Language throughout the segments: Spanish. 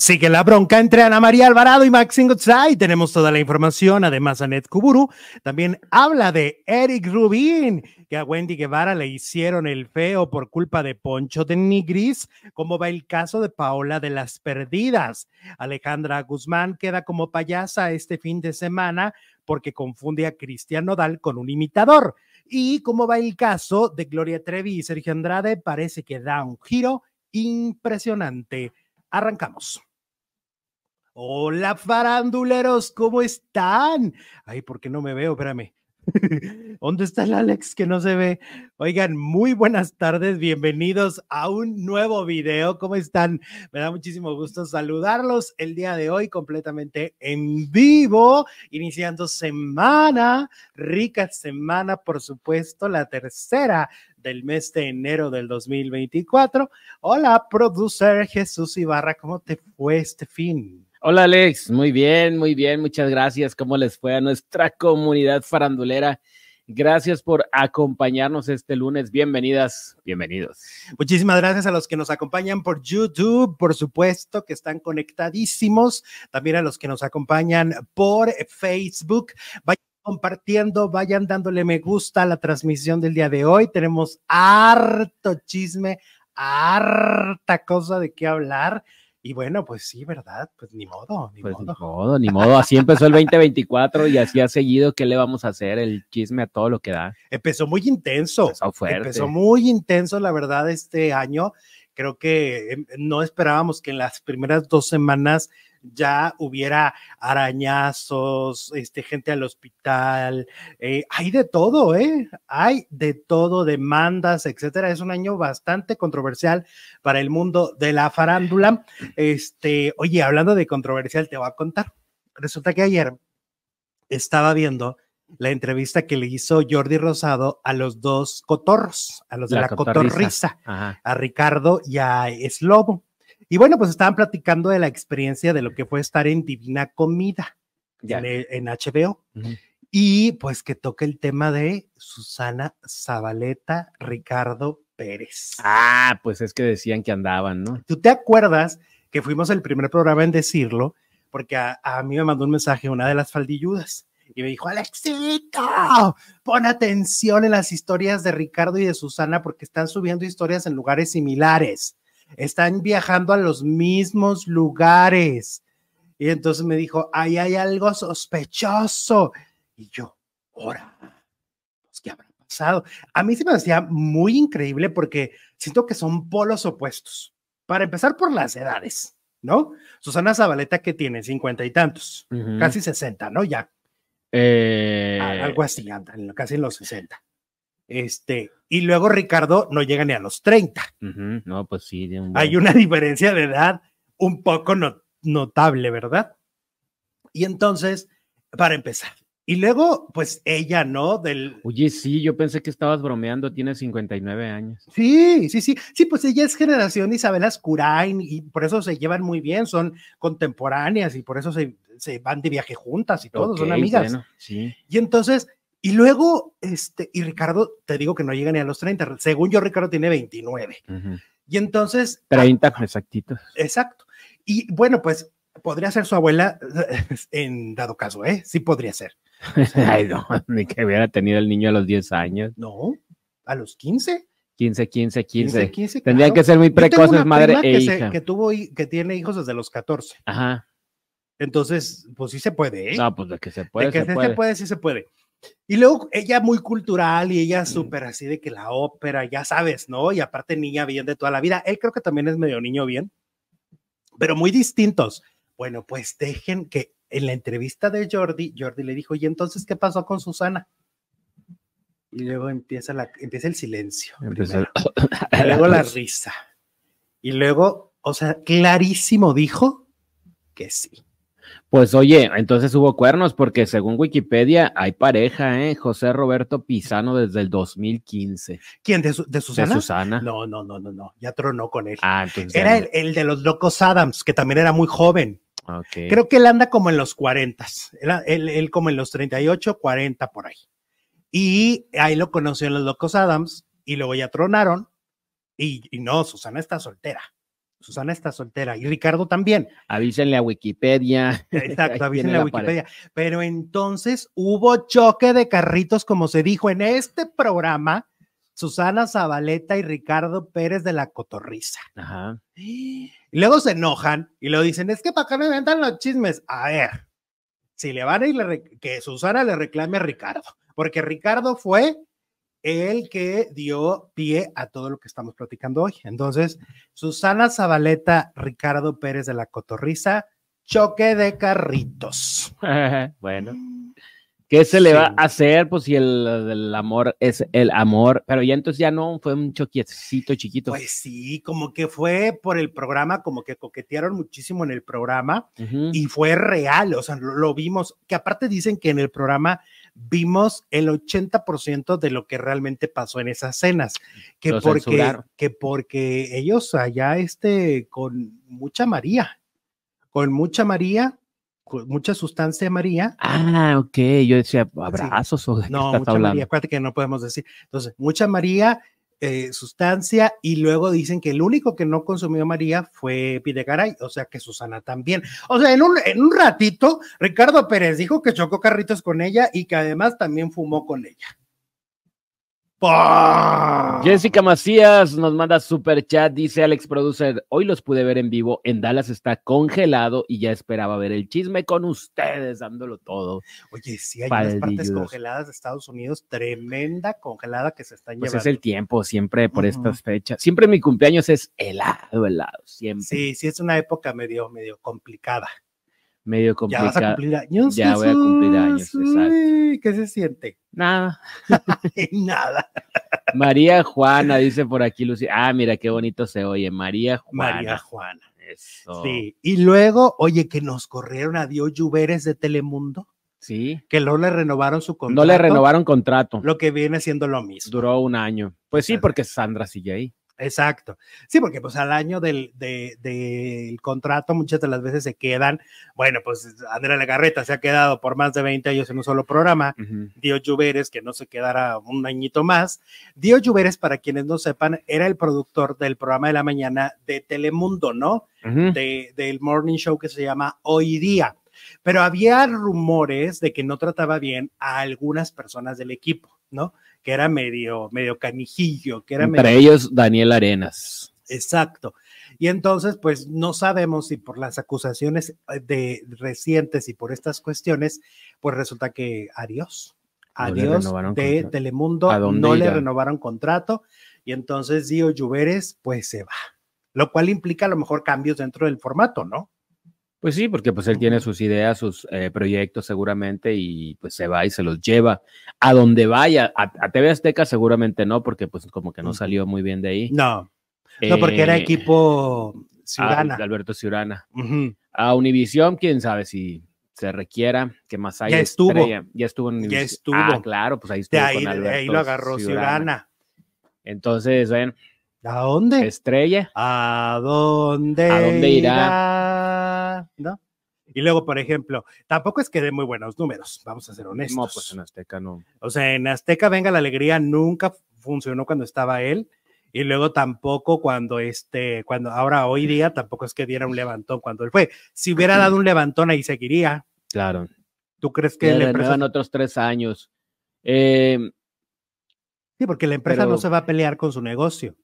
Sigue la bronca entre Ana María Alvarado y Maxine Goodside. Tenemos toda la información. Además, Anet Kuburu también habla de Eric Rubin, que a Wendy Guevara le hicieron el feo por culpa de Poncho de Nigris. ¿Cómo va el caso de Paola de las Perdidas? Alejandra Guzmán queda como payasa este fin de semana porque confunde a Cristian Nodal con un imitador. ¿Y cómo va el caso de Gloria Trevi y Sergio Andrade? Parece que da un giro impresionante. Arrancamos. Hola, faranduleros, ¿cómo están? Ay, ¿por qué no me veo? Espérame. ¿Dónde está el Alex que no se ve? Oigan, muy buenas tardes, bienvenidos a un nuevo video. ¿Cómo están? Me da muchísimo gusto saludarlos el día de hoy completamente en vivo, iniciando semana, rica semana, por supuesto, la tercera del mes de enero del 2024. Hola, producer Jesús Ibarra, ¿cómo te fue este fin? Hola Alex, muy bien, muy bien, muchas gracias. ¿Cómo les fue a nuestra comunidad farandulera? Gracias por acompañarnos este lunes. Bienvenidas, bienvenidos. Muchísimas gracias a los que nos acompañan por YouTube, por supuesto, que están conectadísimos. También a los que nos acompañan por Facebook. Vayan compartiendo, vayan dándole me gusta a la transmisión del día de hoy. Tenemos harto chisme, harta cosa de qué hablar. Y bueno, pues sí, ¿verdad? Pues ni modo, ni Pues modo. ni modo, ni modo. Así empezó el 2024 y así ha seguido. ¿Qué le vamos a hacer? El chisme a todo lo que da. Empezó muy intenso. Empezó fuerte. Empezó muy intenso, la verdad, este año. Creo que em, no esperábamos que en las primeras dos semanas ya hubiera arañazos, este, gente al hospital, eh, hay de todo, ¿eh? Hay de todo, demandas, etcétera. Es un año bastante controversial para el mundo de la farándula. Este, oye, hablando de controversial, te voy a contar. Resulta que ayer estaba viendo la entrevista que le hizo Jordi Rosado a los dos cotorros, a los de la, cotorriza, Ajá. a Ricardo y a Slobo. Y bueno, pues estaban platicando de la experiencia de lo que fue estar en Divina Comida Ya. en, el- en HBO. Y pues que toca el tema de Susana Zabaleta, Ricardo Pérez. Ah, pues es que decían que andaban, ¿no? ¿Tú te acuerdas que fuimos el primer programa en decirlo? Porque a, a mí me mandó un mensaje una de las faldilludas y me dijo, Alexito, pon atención en las historias de Ricardo y de Susana porque están subiendo historias en lugares similares. Están viajando a los mismos lugares. Y entonces me dijo, ahí hay algo sospechoso. Y yo, ahora, pues, ¿qué habrá pasado? A mí se me hacía muy increíble porque siento que son polos opuestos. Para empezar por las edades, ¿no? Susana Zabaleta que tiene cincuenta y tantos, casi 60, ¿no? Ya, Eh, algo así, andan, casi en los 60. Este, y luego Ricardo no llega ni a los 30. ujú, No, pues sí. un Hay una diferencia de edad un poco no- notable, ¿verdad? Y entonces, para empezar, y luego, pues ella, ¿no? Del, Oye, sí, yo pensé que estabas bromeando. Tiene 59 años. Sí, sí, sí, sí, pues ella es generación Isabel Ascurain y por eso se llevan muy bien, son contemporáneas y por eso se, se van de viaje juntas y todo, son Ok, amigas. bueno, sí. Y entonces, y luego, este, y Ricardo, te digo que no llega ni a los 30, según yo, Ricardo tiene 29. ujú. Y entonces, 30, exactitos. exacto. Y bueno, pues podría ser su abuela en dado caso, ¿eh? Sí podría ser. Ay, no, ni que hubiera tenido el niño a los 10 años. No, a los 15. 15, 15, 15. 15, Tendrían claro. que ser muy precoces, madre e que, se- hija. que tuvo, que tiene hijos desde los 14. Ajá. Entonces, pues sí se puede, ¿eh? No, pues de que se de puede, que se puede. se puede, sí se puede. Y luego ella muy cultural y ella súper así de que la ópera, ya sabes, ¿no? Y aparte niña bien de toda la vida. Él creo que también es medio niño bien, pero muy distintos. Bueno, pues dejen que en la entrevista de Jordi, Jordi le dijo, ¿y entonces qué pasó con Susana? Y luego empieza, la, empieza el silencio. Y luego la risa. Y luego, o sea, clarísimo dijo que sí. Pues oye, entonces hubo cuernos porque según Wikipedia hay pareja, ¿eh? José Roberto Pisano desde el 2015. ¿Quién? ¿De, Su- de De Susana? Susana. No, no, no, no, no. Ya tronó con él. Ah, entonces. Era el, el de los locos Adams, que también era muy joven. no. Ok. Creo que él anda como en los 40. Él, él, él como en los 38, 40 por ahí. Y ahí lo conoció en los locos Adams y luego ya tronaron. Y, y no, Susana está soltera. Susana está soltera y Ricardo también. Avísenle a Wikipedia. Exacto, avísenle a Wikipedia. Pero entonces hubo choque de carritos, como se dijo en este programa, Susana Zabaleta y Ricardo Pérez de la Cotorriza. Ajá. Y luego se enojan y lo dicen, es que para acá me inventan los chismes. A ver, si le van a ir, que Susana le reclame a Ricardo, porque Ricardo fue el que dio pie a todo lo que estamos platicando hoy. Entonces, Susana Zabaleta, Ricardo Pérez de la Cotorriza, choque de carritos. bueno. ¿Qué se le va a hacer? Pues si el, amor es el amor, pero ya entonces ya no fue un choquiecito chiquito. Pues sí, como que fue por el programa, como que coquetearon muchísimo en el programa y fue real, o sea, lo, vimos, que aparte dicen que en el programa vimos el 80% de lo que realmente pasó en esas cenas, que porque, que porque ellos allá este, con mucha María, con mucha María, mucha sustancia María. Ah, ok, yo decía abrazos o No, mucha María, acuérdate que no podemos decir. Entonces, mucha María, eh, sustancia, y luego dicen que el único que no consumió María fue Pidegaray, o sea que Susana también. O sea, en un, en un ratito, Ricardo Pérez dijo que chocó carritos con ella y que además también fumó con ella. Jessica Macías nos manda super chat, dice Alex Producer, hoy los pude ver en vivo, en Dallas está congelado y ya esperaba ver el chisme con ustedes, dándolo todo. Oye, sí, hay unas partes congeladas de Estados Unidos, tremenda congelada que se están llevando. Pues es el tiempo, siempre por estas fechas. Siempre mi cumpleaños es helado, helado, siempre. Sí, sí, es una época medio, medio complicada medio complicado. Ya vas a cumplir años. Ya voy a cumplir años, exacto. ¿Qué se siente? Nada. Nada. María Juana, dice por aquí Lucía. Ah, mira qué bonito se oye. María Juana. María Juana. Eso. Sí. Y luego, oye, que nos corrieron a Dios Lluveres de Telemundo. Sí. Que no le renovaron su contrato. No le renovaron contrato. Lo que viene siendo lo mismo. Duró un año. Pues sí, porque Sandra sigue ahí. Exacto. Sí, porque pues al año del, contrato muchas de las veces se quedan, bueno, pues Andrea Legarreta se ha quedado por más de 20 años en un solo programa, Dios Lluveres, que no se quedara un añito más. Dios Lluveres, para quienes no sepan, era el productor del programa de la mañana de Telemundo, ¿no? de, del morning show que se llama Hoy Día. Pero había rumores de que no trataba bien a algunas personas del equipo, ¿no? Que era medio, medio canijillo, que era Entre ellos Daniel Arenas. Exacto. Y entonces, pues no sabemos si por las acusaciones eh, de recientes y por estas cuestiones, pues resulta que adiós, adiós de Telemundo, no le renovaron contrato y entonces Dio Lluveres, pues se va, lo cual implica a lo mejor cambios dentro del formato, ¿no? Pues sí, porque pues él tiene sus ideas, sus eh, proyectos seguramente y pues se va y se los lleva a donde vaya. A, TV Azteca seguramente no, porque pues como que no salió muy bien de ahí. No, no porque era eh, equipo Ciurana. Alberto Ciurana. A Univisión, quién sabe si se requiera, que más hay. Ya estuvo. Ya estuvo en Univisión. Ya estuvo. Ah, claro, pues ahí estuvo de ahí, con Alberto ahí lo agarró Ciurana. Entonces, ven. ¿A dónde? Estrella. ¿A dónde? ¿A dónde irá? ¿No? Y luego, por ejemplo, tampoco es que dé muy buenos números, vamos a ser honestos. No, pues en Azteca no. O sea, en Azteca Venga la Alegría nunca funcionó cuando estaba él. Y luego tampoco cuando este, cuando ahora hoy día tampoco es que diera un levantón cuando él fue. Si hubiera dado un levantón ahí seguiría. Claro. ¿Tú crees que le empresa... otros tres años? Eh, sí, porque la empresa no se va a pelear con su negocio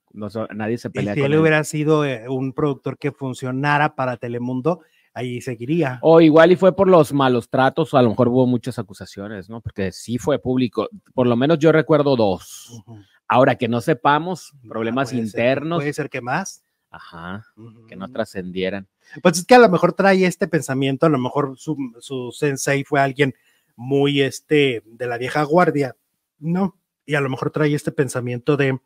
nadie se pelea. Y si él, hubiera sido eh, un productor que funcionara para Telemundo, ahí seguiría. O igual y fue por los malos tratos, o a lo mejor hubo muchas acusaciones, ¿no? Porque sí fue público. Por lo menos yo recuerdo dos. Ahora que no sepamos, ah, problemas internos. puede ser que más. Ajá, que no trascendieran. Pues es que a lo mejor trae este pensamiento, a lo mejor su, su sensei fue alguien muy este de la vieja guardia, ¿no? Y a lo mejor trae este pensamiento de,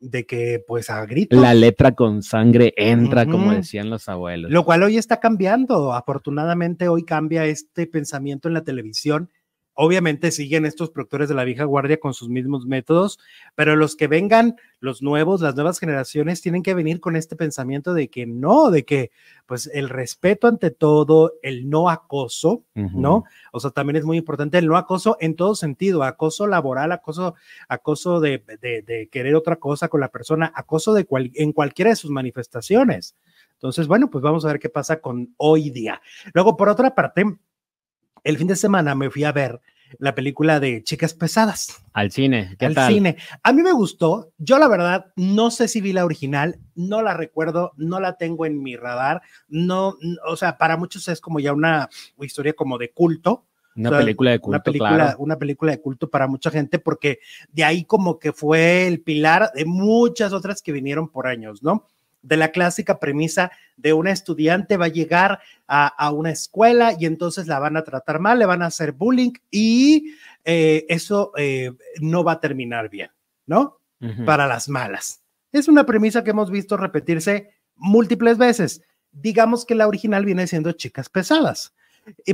de que pues a gritos. La letra con sangre entra, como decían los abuelos. Lo cual hoy está cambiando. Afortunadamente hoy cambia este pensamiento en la televisión Obviamente siguen estos productores de la vieja guardia con sus mismos métodos, pero los que vengan, los nuevos, las nuevas generaciones, tienen que venir con este pensamiento de que no, de que pues el respeto ante todo, el no acoso, ¿no? O sea, también es muy importante el no acoso en todo sentido, acoso laboral, acoso, acoso de, de, querer otra cosa con la persona, acoso de en cualquiera de sus manifestaciones. Entonces, bueno, pues vamos a ver qué pasa con hoy día. Luego, por otra parte, el fin de semana me fui a ver la película de Chicas Pesadas. Al cine, ¿qué al cine. A mí me gustó. Yo, la verdad, no sé si vi la original, no la recuerdo, no la tengo en mi radar. No, o sea, para muchos es como ya una historia como de culto. Una película de culto. Una película, una película de culto para mucha gente, porque de ahí como que fue el pilar de muchas otras que vinieron por años, ¿no? De la clásica premisa de una estudiante va a llegar a, una escuela y entonces la van a tratar mal, le van a hacer bullying y eh, eso eh, no va a terminar bien, ¿no? Para las malas. Es una premisa que hemos visto repetirse múltiples veces. Digamos que la original viene siendo Chicas Pesadas,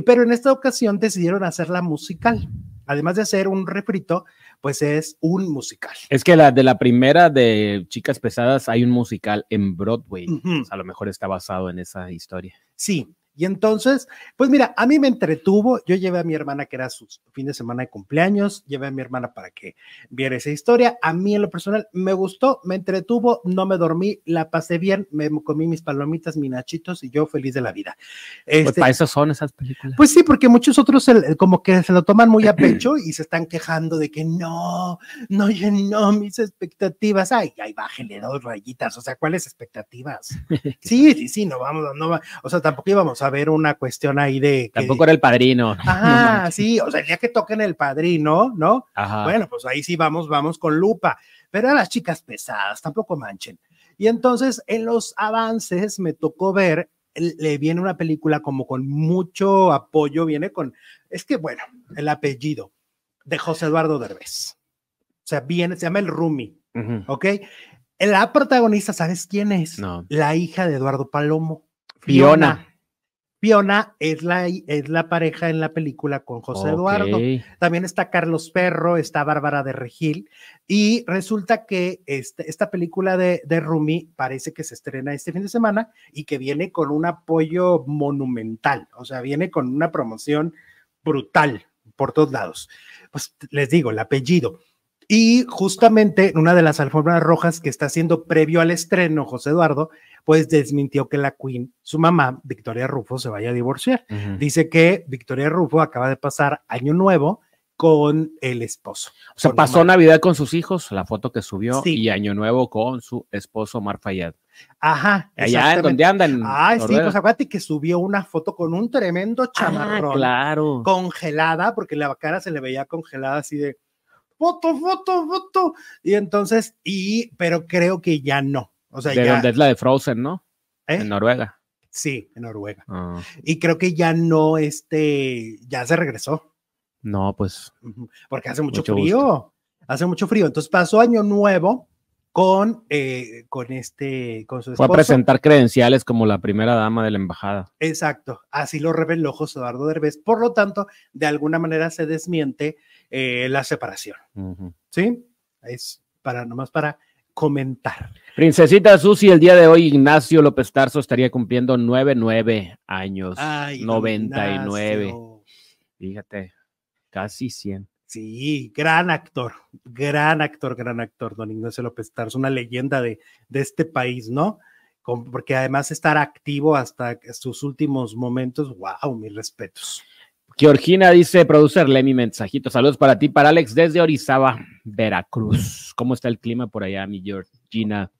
pero en esta ocasión decidieron hacerla musical. Además de hacer un refrito, pues es un musical. Es que la de la primera de Chicas Pesadas hay un musical en Broadway. a lo mejor está basado en esa historia. Sí, y entonces, pues mira, a mí me entretuvo. Yo llevé a mi hermana, que era su fin de semana de cumpleaños, llevé a mi hermana para que viera esa historia. A mí en lo personal me gustó, me entretuvo, no me dormí, la pasé bien, me comí mis palomitas, mis nachitos y yo feliz de la vida. pues este para eso son esas películas. Pues sí, porque muchos otros como que se lo toman muy a pecho y se están quejando de que no, no llenó mis expectativas. Ay, ay, bájele dos rayitas. O sea, ¿cuáles expectativas? Sí, sí, sí, no vamos, no va. O sea, tampoco íbamos a ver una cuestión ahí de... Tampoco era el padrino. Ah, sí, o sea, el día que toquen el padrino, ¿no? Bueno, pues ahí sí vamos, vamos con lupa, pero a las chicas pesadas, tampoco manchen. Y entonces en los avances me tocó ver, le viene una película como con mucho apoyo, viene con, es que bueno, el apellido de José Eduardo Derbez. O sea, viene, se llama el Rumi, ¿ok? La protagonista, ¿sabes quién es? No. La hija de Eduardo Palomo. Fiona. Fiona es la, es la pareja en la película con José Eduardo. También está Carlos Perro, está Bárbara de Regil. Y resulta que este, esta película de, de Rumi parece que se estrena este fin de semana y que viene con un apoyo monumental. O sea, viene con una promoción brutal por todos lados. Pues les digo, el apellido. Y justamente una de las alfombras rojas que está haciendo previo al estreno, José Eduardo, pues desmintió que la Queen, su mamá, Victoria Rufo, se vaya a divorciar. Dice que Victoria Rufo acaba de pasar año nuevo con el esposo. O sea, pasó Navidad con sus hijos, la foto que subió, y Año Nuevo con su esposo Mar Fayad. Ajá. Allá en donde andan. Ay, sí, pues acuérdate que subió una foto con un tremendo ah, chamarrón. claro. Congelada, porque la cara se le veía congelada así de foto, foto, foto. Y entonces, y, pero creo que ya no. O sea, de ya. Donde es la de Frozen, ¿no? ¿Eh? En Noruega. Sí, en Noruega. Ah. Y creo que ya no, este, ya se regresó. No, pues. Porque hace mucho, frío. Hace mucho frío. Entonces pasó Año Nuevo con, eh, con este, con su esposo. Fue a presentar credenciales como la primera dama de la embajada. Exacto. Así lo reveló José Eduardo Derbez. Por lo tanto, de alguna manera se desmiente eh, la separación. ¿Sí? Es para, nomás para comentar. Princesita Susi, el día de hoy Ignacio López Tarso estaría cumpliendo 99 años. Ay, 99. Fíjate, casi 100. Sí, gran actor, gran actor, gran actor, don Ignacio López Tarso, una leyenda de, de este país, ¿no? porque además estar activo hasta sus últimos momentos, wow, mis respetos. Georgina dice, producer Lemmy mensajito. Saludos para ti, para Alex, desde Orizaba, Veracruz. ¿Cómo está el clima por allá, mi Georgina?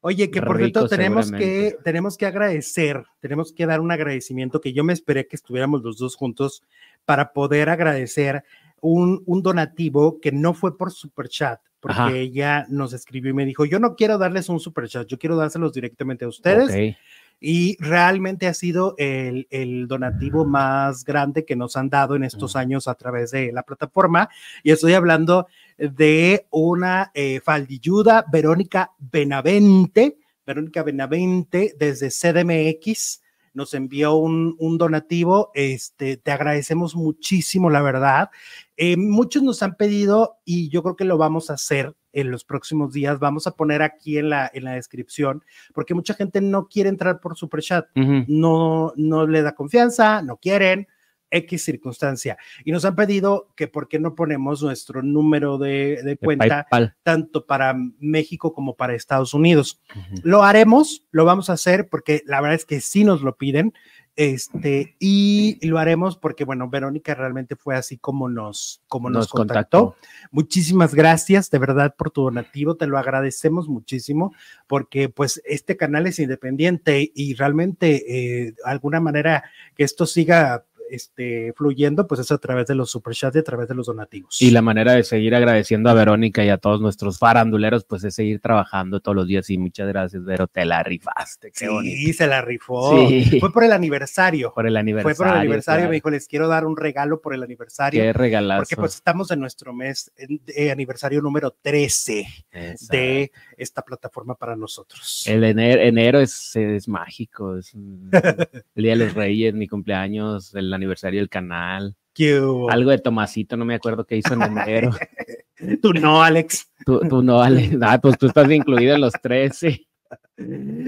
Oye, que por cierto tenemos que, tenemos que agradecer, tenemos que dar un agradecimiento que yo me esperé que estuviéramos los dos juntos para poder agradecer un, un donativo que no fue por super chat, porque ella nos escribió y me dijo, yo no quiero darles un super chat, yo quiero dárselos directamente a ustedes y realmente ha sido el, donativo más grande que nos han dado en estos años a través de la plataforma. Y estoy hablando de una eh, faldilluda, Verónica Benavente, Verónica Benavente desde CDMX nos envió un, donativo. Este, te agradecemos muchísimo, la verdad. Eh, muchos nos han pedido y yo creo que lo vamos a hacer en los próximos días. Vamos a poner aquí en la, en la descripción, porque mucha gente no quiere entrar por Super Chat. No, no le da confianza, no quieren. X circunstancia. Y nos han pedido que por qué no ponemos nuestro número de, de cuenta PayPal. tanto para México como para Estados Unidos. Ujú. Lo haremos, lo vamos a hacer porque la verdad es que sí nos lo piden. Este, y lo haremos porque, bueno, Verónica realmente fue así como nos, como nos, Nos contactó. contactó. Muchísimas gracias de verdad por tu donativo, te lo agradecemos muchísimo porque pues este canal es independiente y realmente eh, de alguna manera que esto siga este, fluyendo pues es a través de los superchats y a través de los donativos. Y la manera de seguir agradeciendo a Verónica y a todos nuestros faranduleros, pues es seguir trabajando todos los días. Y muchas gracias, Vero, te la rifaste. Qué sí, bonito. se la rifó. Sí. Fue por el aniversario. Por el aniversario. Fue por el aniversario, claro. me dijo, les quiero dar un regalo por el aniversario. Qué regalazo. Porque pues estamos en nuestro mes de aniversario número 13 Exacto. de esta plataforma para nosotros. El enero, enero es, es mágico. Es el Día de los Reyes, mi cumpleaños, el aniversario del canal. ¿Qué hubo? Algo de Tomasito, no me acuerdo qué hizo en enero. Tú no, Alex. tú, tú no, Ale. Ah, pues tú estás incluido en los 13.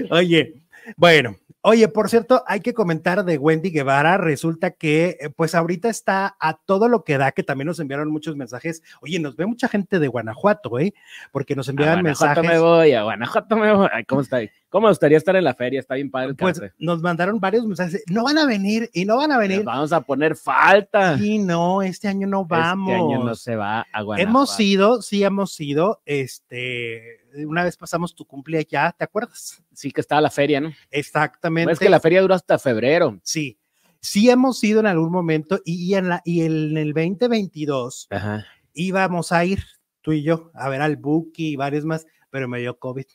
Oye, bueno, oye, por cierto, hay que comentar de Wendy Guevara. Resulta que, eh, pues ahorita está a todo lo que da, que también nos enviaron muchos mensajes. Oye, nos ve mucha gente de Guanajuato, ¿eh? Porque nos A enviaban Guanajuato mensajes. me voy, a Guanajuato me voy. Ay, ¿cómo está? ¿Cómo me gustaría estar en la feria? Está bien padre el Pues café. nos mandaron varios mensajes. No van a venir y no van a venir. Vamos a poner falta. Sí, no, este año no vamos. Este año no se va a Guanajuato. Hemos ido, sí hemos ido, este, una vez pasamos tu cumpleaños ya, ¿te acuerdas? Sí que estaba la feria, ¿no? Exactamente. Es que la feria dura hasta febrero. Sí, sí hemos ido en algún momento y, y en, la, y en el 2022 Ajá. íbamos a ir, tú y yo, a ver al Buki y varios más, pero me dio COVID.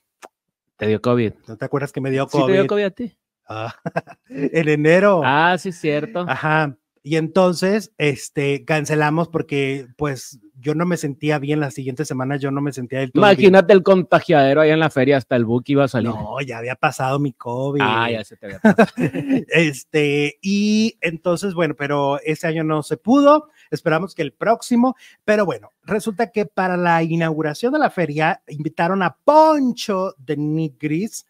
Te dio COVID. ¿No te acuerdas que me dio ¿Sí COVID? te dio COVID a ti? Ah, en enero. Ah, sí, cierto. Ajá. Y entonces, este, cancelamos porque, pues, yo no me sentía bien las siguientes semanas, yo no me sentía del todo bien. Imagínate el contagiadero ahí en la feria, hasta el Buki iba a salir. No, ya había pasado mi COVID. ah, ya se te había pasado. Este, y entonces, bueno, pero ese año no se pudo. Esperamos que el próximo, pero bueno, resulta que para la inauguración de la feria invitaron a Poncho de Nigris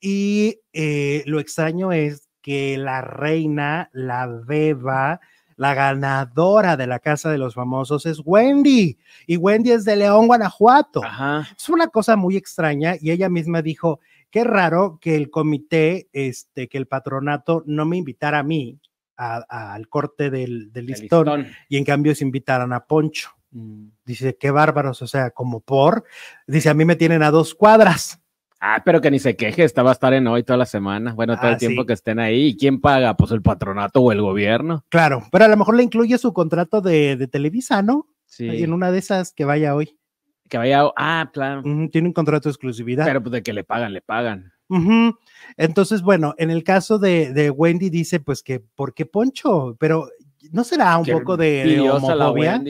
y eh, lo extraño es que la reina, la beba, la ganadora de la Casa de los Famosos es Wendy y Wendy es de León, Guanajuato. Ajá. Es una cosa muy extraña y ella misma dijo, qué raro que el comité, este, que el patronato no me invitara a mí a- a- al corte del, del el listón, listón. y en cambio se invitaran a Poncho. Mm. Dice, qué bárbaros, o sea, como por, dice, a mí me tienen a dos cuadras. Ah, pero que ni se queje, esta va a estar en hoy toda la semana. Bueno, todo Ah, el tiempo sí. que estén ahí. ¿Y quién paga? Pues el patronato o el gobierno. Claro, pero a lo mejor le incluye su contrato de, de Televisa, ¿no? Sí. En una de esas que vaya hoy. Que vaya. Ah, claro. Tiene un contrato de exclusividad. Pero pues de que le pagan, le pagan. Entonces, bueno, en el caso de, de Wendy dice, pues que, ¿por qué Poncho? Pero ¿no será un Qué poco de, homofobia?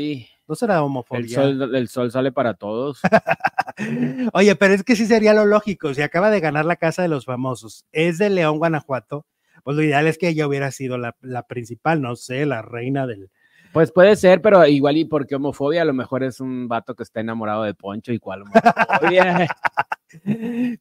¿No será El homofobia? sol, el sol sale para todos. Oye, pero es que sí sería lo lógico, si acaba de ganar la Casa de los Famosos, es de León, Guanajuato, pues lo ideal es que ella hubiera sido la, la principal, no sé, la reina del... Pues puede ser, pero igual y porque homofobia, a lo mejor es un vato que está enamorado de Poncho y cuál homofobia.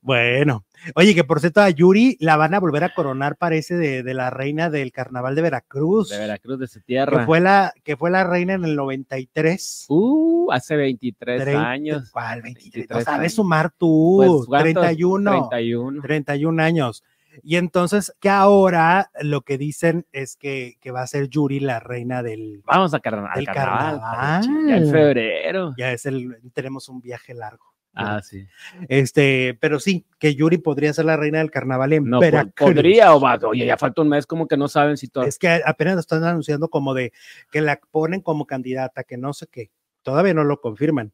Bueno, oye, que por cierto a Yuri la van a volver a coronar, parece, de, de la reina del carnaval de Veracruz, de Veracruz, de su que tierra. fue, la, que fue la reina en el 93. Uh, hace 23 Trein- años. ¿Cuál 23? 23 No sabes sumar tú. Pues, ¿cuántos? 31. 31. 31 años. Y entonces que ahora lo que dicen es que, que va a ser Yuri la reina del... Vamos a carna- al El carnaval. carnaval. Ya en febrero. Ya es el... Tenemos un viaje largo. Ah, sí. Este, pero sí, que Yuri podría ser la reina del carnaval en No, Veracruz. podría o va. Oye, ya falta un mes, como que no saben si todo. Es que apenas lo están anunciando como de que la ponen como candidata, que no sé qué. Todavía no lo confirman.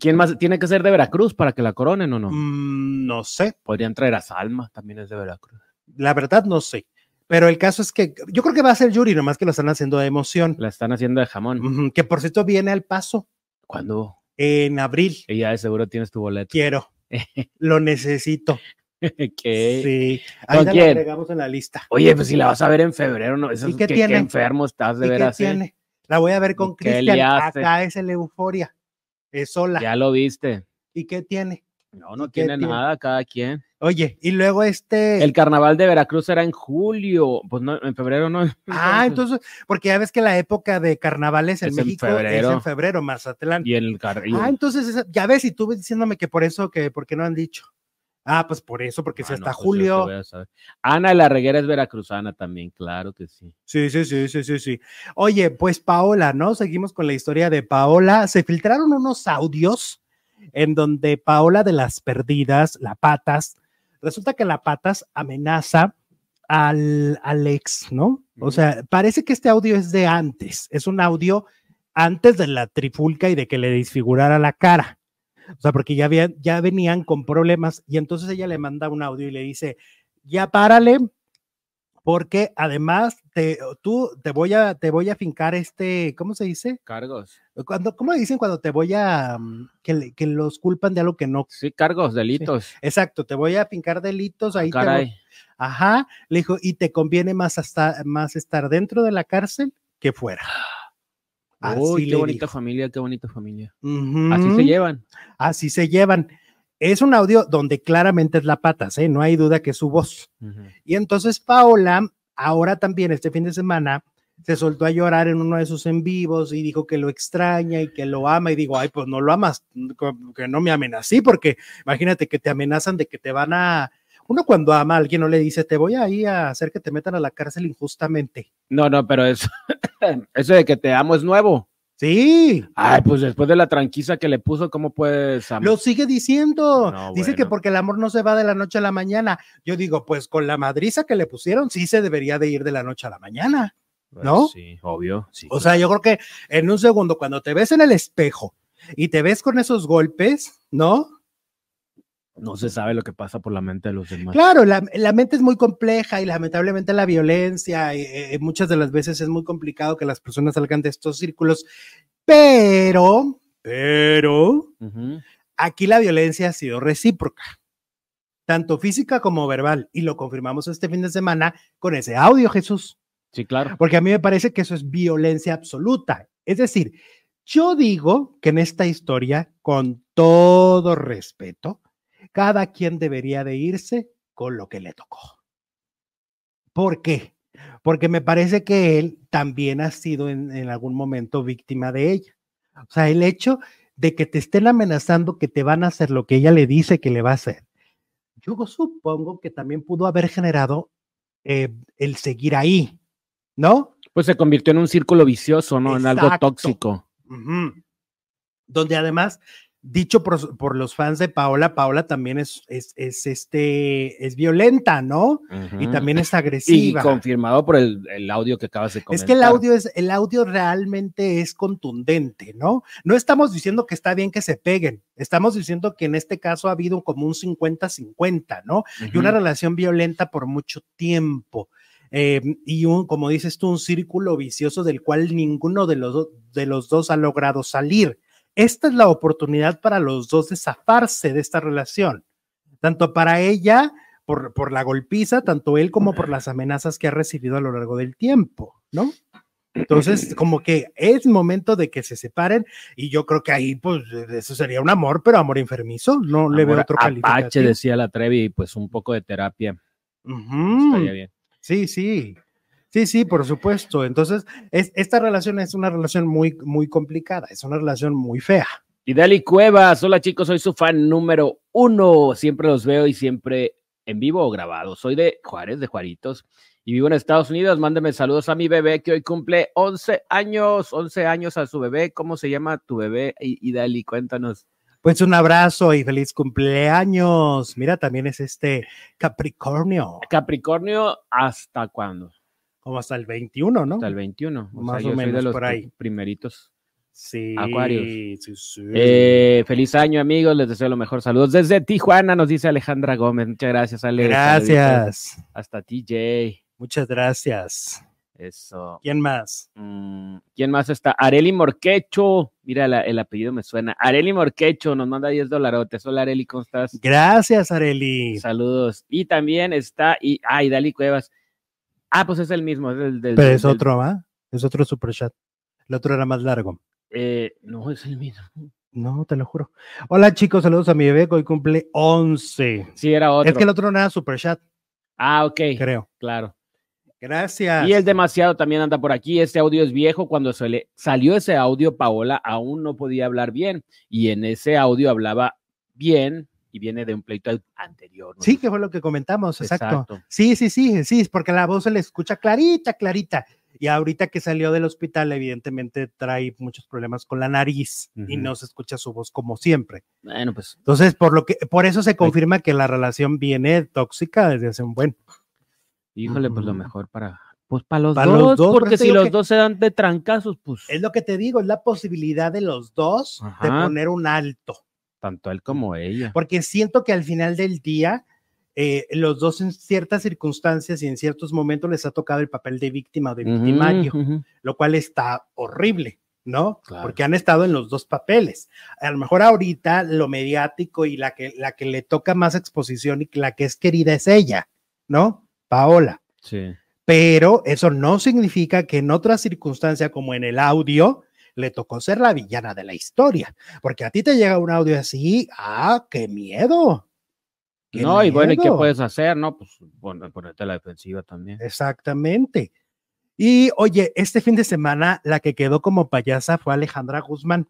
¿Quién más tiene que ser de Veracruz para que la coronen o no? Mm, no sé. Podrían traer a Salma, también es de Veracruz. La verdad no sé. Pero el caso es que yo creo que va a ser Yuri, nomás que lo están haciendo de emoción. La están haciendo de jamón. Que por cierto viene al paso ¿Cuándo? en abril. Y ya de seguro tienes tu boleto. Quiero. Lo necesito. ¿Qué? Sí. ¿Con Ahí la agregamos en la lista. Oye, pues si la vas a ver en febrero, ¿no? Eso ¿Y qué que, tiene? qué enfermo estás de ¿Y qué veras. ¿eh? tiene? La voy a ver con ¿Y qué Cristian. Acá es el euforia. Es sola. Ya lo viste. ¿Y qué tiene? No, no ¿Y qué tiene tiene? nada cada quien. Oye, y luego este. El carnaval de Veracruz era en julio, pues no, en febrero no. Ah, entonces, porque ya ves que la época de carnavales en Es en México febrero. es en febrero, Mazatlán. Y el car- y- Ah, entonces, ya ves, y tú diciéndome que por eso, que ¿por qué no han dicho? Ah, pues por eso, porque si Ah, no, hasta pues julio. Ana de la Reguera es veracruzana también, claro que sí. Sí, sí, sí, sí, sí, sí. Oye, pues Paola, ¿no? Seguimos con la historia de Paola. Se filtraron unos audios en donde Paola de las Perdidas, la Patas, resulta que la Patas amenaza al, al ex, ¿no? O sea, parece que este audio es de antes, es un audio antes de la trifulca y de que le disfigurara la cara. O sea, porque ya, ya venían con problemas y entonces ella le manda un audio y le dice, ya párale, porque además te, tú te voy a, te voy a fincar este, ¿cómo se dice? Cargos. Cuando, ¿Cómo dicen cuando te voy a, que, que los culpan de algo que no? Sí, cargos, delitos. Exacto, te voy a fincar delitos, ahí te voy- Caray. Ajá, le dijo, y te conviene más, hasta, más estar dentro de la cárcel que fuera. Uy, Así qué le bonita dijo. familia, qué bonita familia. Así se llevan. Así se llevan. Es un audio donde claramente es la patas, ¿eh? no hay duda que es su voz. Y entonces Paola, ahora también este fin de semana, se soltó a llorar en uno de sus en vivos y dijo que lo extraña y que lo ama. Y digo, ay, pues no lo amas, que no me amenací, porque imagínate que te amenazan de que te van a. Uno cuando ama a alguien no le dice, te voy a ir a hacer que te metan a la cárcel injustamente. No, no, pero eso, eso de que te amo es nuevo. Sí, Ay, pues después de la tranquiza que le puso, ¿cómo puedes amar? lo sigue diciendo. No, Dice que porque el amor no se va de la noche a la mañana. Yo digo, pues con la madriza que le pusieron, sí se debería de ir de la noche a la mañana. ¿no? Pues Sí, obvio. Sí. O sea, yo creo que en un segundo, cuando te ves en el espejo y te ves con esos golpes, ¿no? No se sabe lo que pasa por la mente de los demás. Claro, la, la mente es muy compleja y lamentablemente la violencia, eh, eh, muchas de las veces es muy complicado que las personas salgan de estos círculos, pero, pero, aquí la violencia ha sido recíproca, tanto física como verbal, y lo confirmamos este fin de semana con ese audio, Jesús. Sí, claro. porque a mí me parece que eso es violencia absoluta. Es decir, yo digo que en esta historia, con todo respeto, cada quien debería de irse con lo que le tocó. ¿Por qué? Porque me parece que él también ha sido en, en algún momento víctima de ella. O sea, el hecho de que te estén amenazando que te van a hacer lo que ella le dice que le va a hacer, yo supongo que también pudo haber generado eh, el seguir ahí, ¿no? Pues se convirtió en un círculo vicioso, ¿no? En algo tóxico. Donde además, dicho por, por los fans de Paola, Paola también es, es, es, este, es violenta, ¿no? Y también es Y agresiva. confirmado por el, el audio que acabas de Es comentar. que el audio es, el audio realmente es contundente, ¿no? No estamos diciendo que está bien que se peguen, estamos diciendo que en este caso ha habido como un 50-50, ¿no? y una relación violenta por mucho tiempo. eh, y un, como dices tú, un círculo vicioso del cual ninguno de los, do- de los dos ha logrado salir. Esta es la oportunidad para los dos de zafarse de esta relación, tanto para ella por, por la golpiza, tanto él como por las amenazas que ha recibido a lo largo del tiempo, ¿no? Entonces, como que es momento de que se separen y yo creo que ahí, pues, eso sería un amor, pero amor enfermizo, no le veo otro Apache, calificativo. decía la Trevi, pues un poco de terapia. Estaría bien. Sí, sí. Sí, sí, por supuesto. Entonces, es, esta relación es una relación muy, muy complicada, es una relación muy fea. Y Dali Cuevas, hola chicos, soy su fan número uno. Siempre los veo y siempre en vivo o grabado. Soy de Juárez, de Juaritos, y vivo en Estados Unidos. Mándeme saludos a mi bebé que hoy cumple 11 años, 11 años a su bebé. ¿Cómo se llama tu bebé? Y, y Dali, cuéntanos. Pues un abrazo y feliz cumpleaños. Mira, también es este Capricornio, Capricornio, ¿hasta cuándo? Como hasta el 21, ¿no? Hasta el 21. O Más sea, o soy de menos los por ahí. primeritos. Sí. Acuarios. sí, sí. Eh, feliz año, amigos. Les deseo lo mejor. Saludos desde Tijuana, nos dice Alejandra Gómez. Muchas gracias, Ale. Saluditos. Gracias. Hasta TJ. Muchas gracias. Eso. ¿Quién más? Mm, ¿Quién más está? Areli Morquecho. Mira, la- el apellido me suena. Areli Morquecho nos manda 10 dolarotes. Hola, Areli, ¿cómo estás? Gracias, Areli. Saludos. Y también está, y, ah, y Dali Cuevas. Ah, pues es el mismo. Es el del, Pero es del- otro, ¿ah? Es otro super chat. El otro era más largo. eh, no, es el mismo. No, te lo juro. Hola chicos, saludos a mi bebé que hoy cumple 11. Sí, era otro. Es que el otro no era super chat, Ah, ok. creo. Claro. Gracias. Y el demasiado también anda por aquí. Este audio es viejo. Cuando se le salió ese audio, Paola aún no podía hablar bien. Y en ese audio hablaba bien y viene de un pleito anterior. ¿no? Sí, que fue lo que comentamos, exacto. Exacto. Sí, sí, sí, sí, es porque la voz se le escucha clarita, clarita. Y ahorita que salió del hospital, evidentemente trae muchos problemas con la nariz y no se escucha su voz como siempre. Bueno, pues Entonces, por lo que, por eso se confirma que la relación viene tóxica desde hace un buen. Híjole, pues lo mejor para, pues para los, Para los dos, dos, por porque te si los que- dos se dan de trancazos, pues Es lo que te digo, es la posibilidad de los dos de poner un alto. Tanto él como ella. Porque siento que al final del día, eh, los dos en ciertas circunstancias y en ciertos momentos les ha tocado el papel de víctima o de victimario. lo cual está horrible, ¿no? Claro. Porque han estado en los dos papeles. A lo mejor ahorita lo mediático y la que, la que le toca más exposición y la que es querida es ella, ¿no? Paola. Sí. Pero eso no significa que en otra circunstancia como en el audio le tocó ser la villana de la historia, porque a ti te llega un audio así, ah, qué miedo. ¡Qué No, y bueno, ¿y qué puedes hacer? No, pues bueno, ponerte a la defensiva también. Exactamente. Y oye, este fin de semana la que quedó como payasa fue Alejandra Guzmán,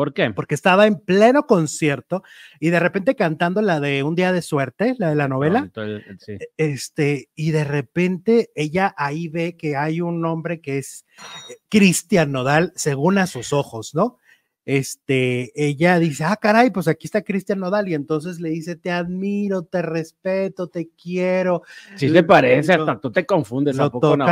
¿Por qué? porque estaba en pleno concierto y de repente cantando la de Un día de suerte, la de la novela, Bonito el- el- sí. este, y de repente ella ahí ve que hay un hombre que es eh, Cristian Nodal, según a sus ojos, ¿no? Este, ella dice, ah, caray, pues aquí está Cristian Nodal, y entonces le dice, te admiro, te respeto, te quiero, Sí te parece, hasta tú te confundes, lo ¿a poco no?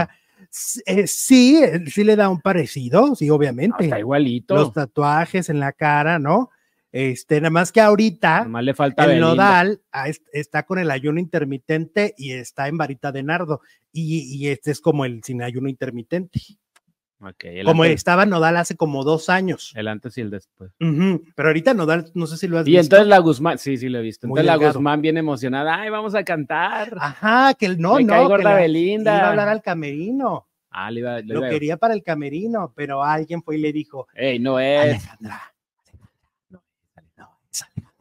Eh, sí, eh, sí le da un parecido, sí, No, obviamente. está igualito. Los tatuajes en la cara, ¿no? Este, nada más que ahorita Nomás le falta el Belinda. nodal ah, es- está con el ayuno intermitente y está en varita de nardo. Y, y este es como el sin ayuno intermitente. Como antes, estaba Nodal hace como dos años. el antes y el después. Pero ahorita Nodal, no sé si lo has Y visto. entonces la Guzmán, sí, sí lo he visto. Muy Entonces la delgado. Guzmán viene emocionada. Ay, vamos a cantar. Ajá, que el no, Me no. cae que gorda la- Belinda. Iba a hablar al camerino. Ah, le iba, le Lo iba- quería para el camerino, pero alguien fue y le dijo, Ey, no es. Alejandra, no, no, es Alejandra.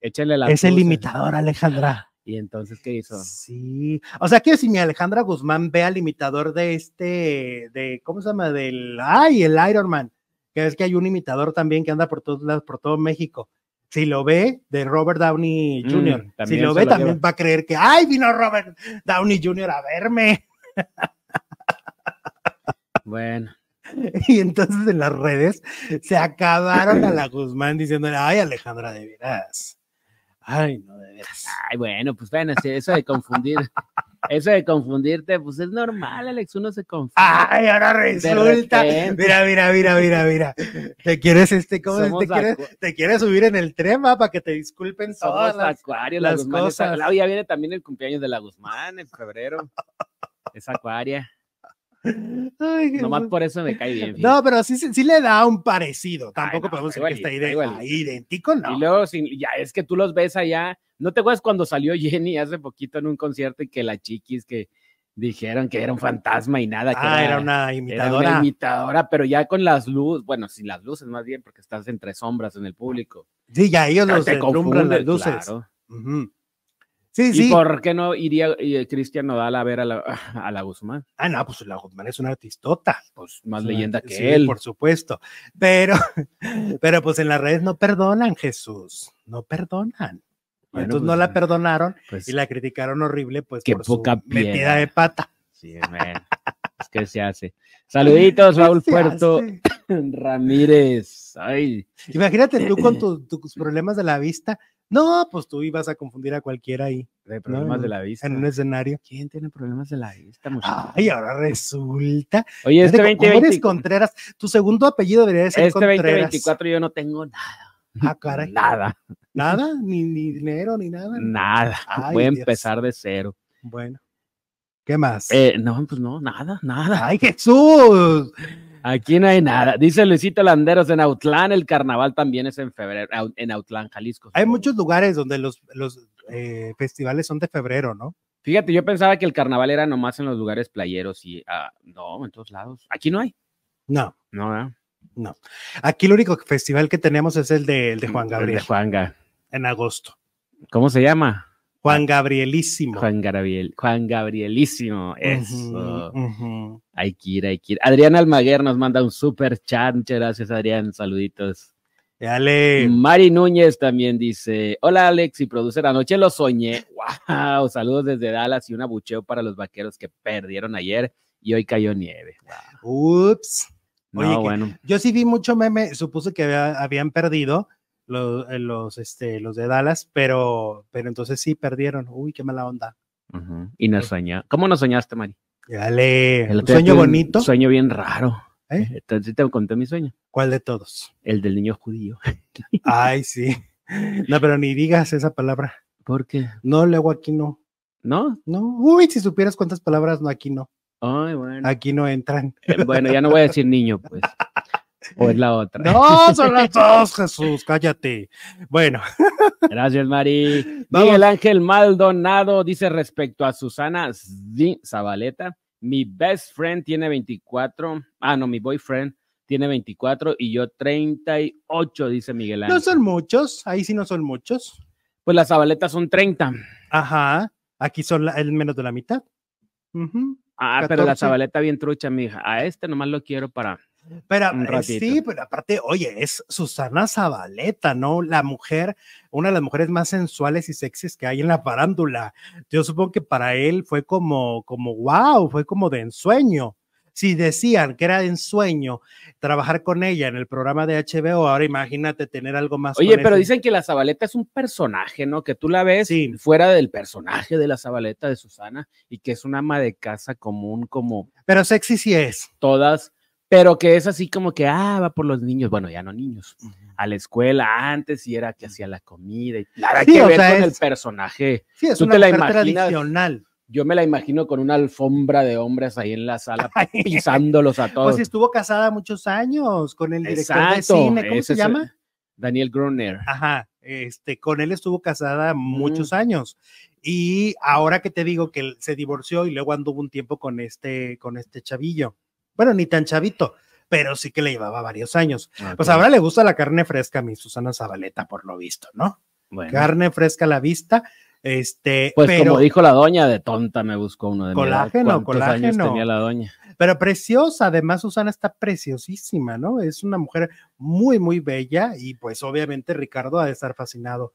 Échale la Es el imitador, Alejandra. Y entonces, ¿qué hizo? Sí. O sea que si mi Alejandra Guzmán ve al imitador de este, de, ¿cómo se llama? Del, ay, el Iron Man. Que es que hay un imitador también que anda por todos lados, por todo México. Si lo ve, de Robert Downey Mm, Jr. si lo ve, lo también va a creer que, ay, vino Robert Downey Jr. a verme. Bueno, Y entonces en las redes se acabaron a la Guzmán diciéndole, ay, Alejandra, de veras. Ay, no, de veras. ay, bueno, pues bueno, eso de confundir, eso de confundirte, pues es normal, Alex, uno se confunde. Ay, ahora resulta. Mira, mira, mira, mira, mira. Te quieres, este, ¿cómo te quieres, te quieres subir en el tema para que te disculpen todas Somos las. acuarios, la las Guzmán es cosas. acu- ya viene también el cumpleaños de la Guzmán en febrero. Es acuaria. Ay, Nomás por eso me cae bien. fíjate. No, pero sí, sí sí le da un parecido. Tampoco no, podemos decir que está está ahí idéntico, no. Y luego, ya es que tú los ves allá. ¿No te acuerdas cuando salió Jenny hace poquito en un concierto y que la chiquis que dijeron que era un fantasma y nada? Que ah, era una era una imitadora. imitadora, pero ya con las luces, bueno, sin las luces más bien, porque estás entre sombras en el público. sí, ya ellos Pero los te deslumbran las luces. claro. Sí, ¿Y sí. por qué no iría eh, Cristian Nodal a ver a la, a la Guzmán? Ah, no, pues la Guzmán es una artistota. Pues más una- leyenda que sí, él. Por supuesto. Pero, pero pues en las redes no perdonan, Jesús. No perdonan. Bueno, Entonces pues, no la perdonaron Pues, y la criticaron horrible, pues Qué por su poca metida piedad. de pata. sí, es que se hace. Saluditos, Raúl Puerto hace. Ramírez. Ay, Imagínate tú con tu- tus problemas de la vista. No, pues tú ibas a confundir a cualquiera ahí de problemas No, de la vista. en un escenario. ¿Quién tiene problemas de la vista, muchacho? Ay, ahora resulta. Oye, este Fíjate cómo eres 2020, Contreras. Tu segundo apellido debería ser este Contreras. 2024 yo no tengo nada. Ah, caray. Nada, Nada, ni, ni dinero, ni nada. nada. Ay, Voy a Dios. empezar de cero. Bueno. ¿Qué más? Eh, no, pues no, nada, nada. ¡Ay, Jesús! Aquí no hay nada. Dice Luisito Landeros en Autlán, el carnaval también es en febrero, en Autlán, Jalisco. Hay muchos lugares donde los, los eh, festivales son de febrero, ¿no? Fíjate, yo pensaba que el carnaval era nomás en los lugares playeros y ah, no, en todos lados. Aquí no hay. No. No. No. Aquí el único festival que tenemos es el de, el de Juan Gabriel. El de Juanga. En agosto. ¿Cómo se llama? Juan Gabrielísimo. Juan Gabriel, Juan Gabrielísimo, eso. Uh -huh, Hay que ir, hay que ir. Adrián Almaguer nos manda un super chat. Muchas gracias, Adrián. Saluditos. Dale. Mari Núñez también dice: Hola, Alex y producer. Anoche lo soñé. Wow. Saludos desde Dallas y un abucheo para los vaqueros que perdieron ayer y hoy cayó nieve. Wow. Ups. No, Oye, bueno. Yo sí vi mucho meme, supuse que había, habían perdido los, los, este, los de Dallas, pero, pero entonces sí perdieron. Uy, qué mala onda. Uh -huh. Y nos soñó. ¿Cómo nos soñaste, Mari? Dale. ¿Un sueño bonito? Un sueño bien raro. ¿Eh? Entonces te conté mi sueño. ¿Cuál de todos? El del niño judío. Ay, sí. No, pero ni digas esa palabra. ¿Por qué? No, luego aquí no. ¿No? No. Uy, si supieras cuántas palabras, no, aquí no. Ay, bueno. Aquí no entran. Bueno, ya no voy a decir niño, pues. ¿O es la otra? No, son las dos, Jesús, cállate. Bueno. Gracias, Mari. Vamos. Miguel Ángel Maldonado dice respecto a Susana Zabaleta, mi best friend tiene 24, ah, no, mi boyfriend tiene 24 y yo 38, dice Miguel Ángel. No son muchos, ahí sí no son muchos. Pues las Zabaletas son 30. Ajá, aquí son la, el menos de la mitad. Uh -huh. Ah, 14. pero la Zabaleta bien trucha, mija. A este nomás lo quiero para pero eh, sí, pero aparte, oye, es Susana Zabaleta, ¿no? La mujer, una de las mujeres más sensuales y sexys que hay en la farándula. Yo supongo que para él fue como, como, wow, fue como de ensueño. Si decían que era de ensueño trabajar con ella en el programa de HBO, ahora imagínate tener algo más. Oye, pero ese. dicen que la Zabaleta es un personaje, ¿no? Que tú la ves sí. fuera del personaje de la Zabaleta de Susana y que es una ama de casa común, como. Pero sexy sí es. Todas pero que es así como que, ah, va por los niños, bueno, ya no niños, uh -huh. a la escuela antes y era que hacía la comida y nada sí, que ver sea, con es, el personaje. Sí, es Tú una te la mujer imaginas, tradicional. Yo me la imagino con una alfombra de hombres ahí en la sala pisándolos a todos. Pues estuvo casada muchos años con el director Exacto, de cine, ¿cómo se llama? Daniel Gruner. Ajá, este, con él estuvo casada muchos mm. años. Y ahora que te digo que se divorció y luego anduvo un tiempo con este, con este chavillo bueno, ni tan chavito, pero sí que le llevaba varios años. Okay. Pues ahora le gusta la carne fresca a mi Susana Zabaleta, por lo visto, ¿no? Bueno. Carne fresca a la vista. Este, pues pero, como dijo la doña, de tonta me buscó uno de colágeno, colágeno. Años tenía la doña. Pero preciosa, además Susana está preciosísima, ¿no? Es una mujer muy, muy bella y pues obviamente Ricardo ha de estar fascinado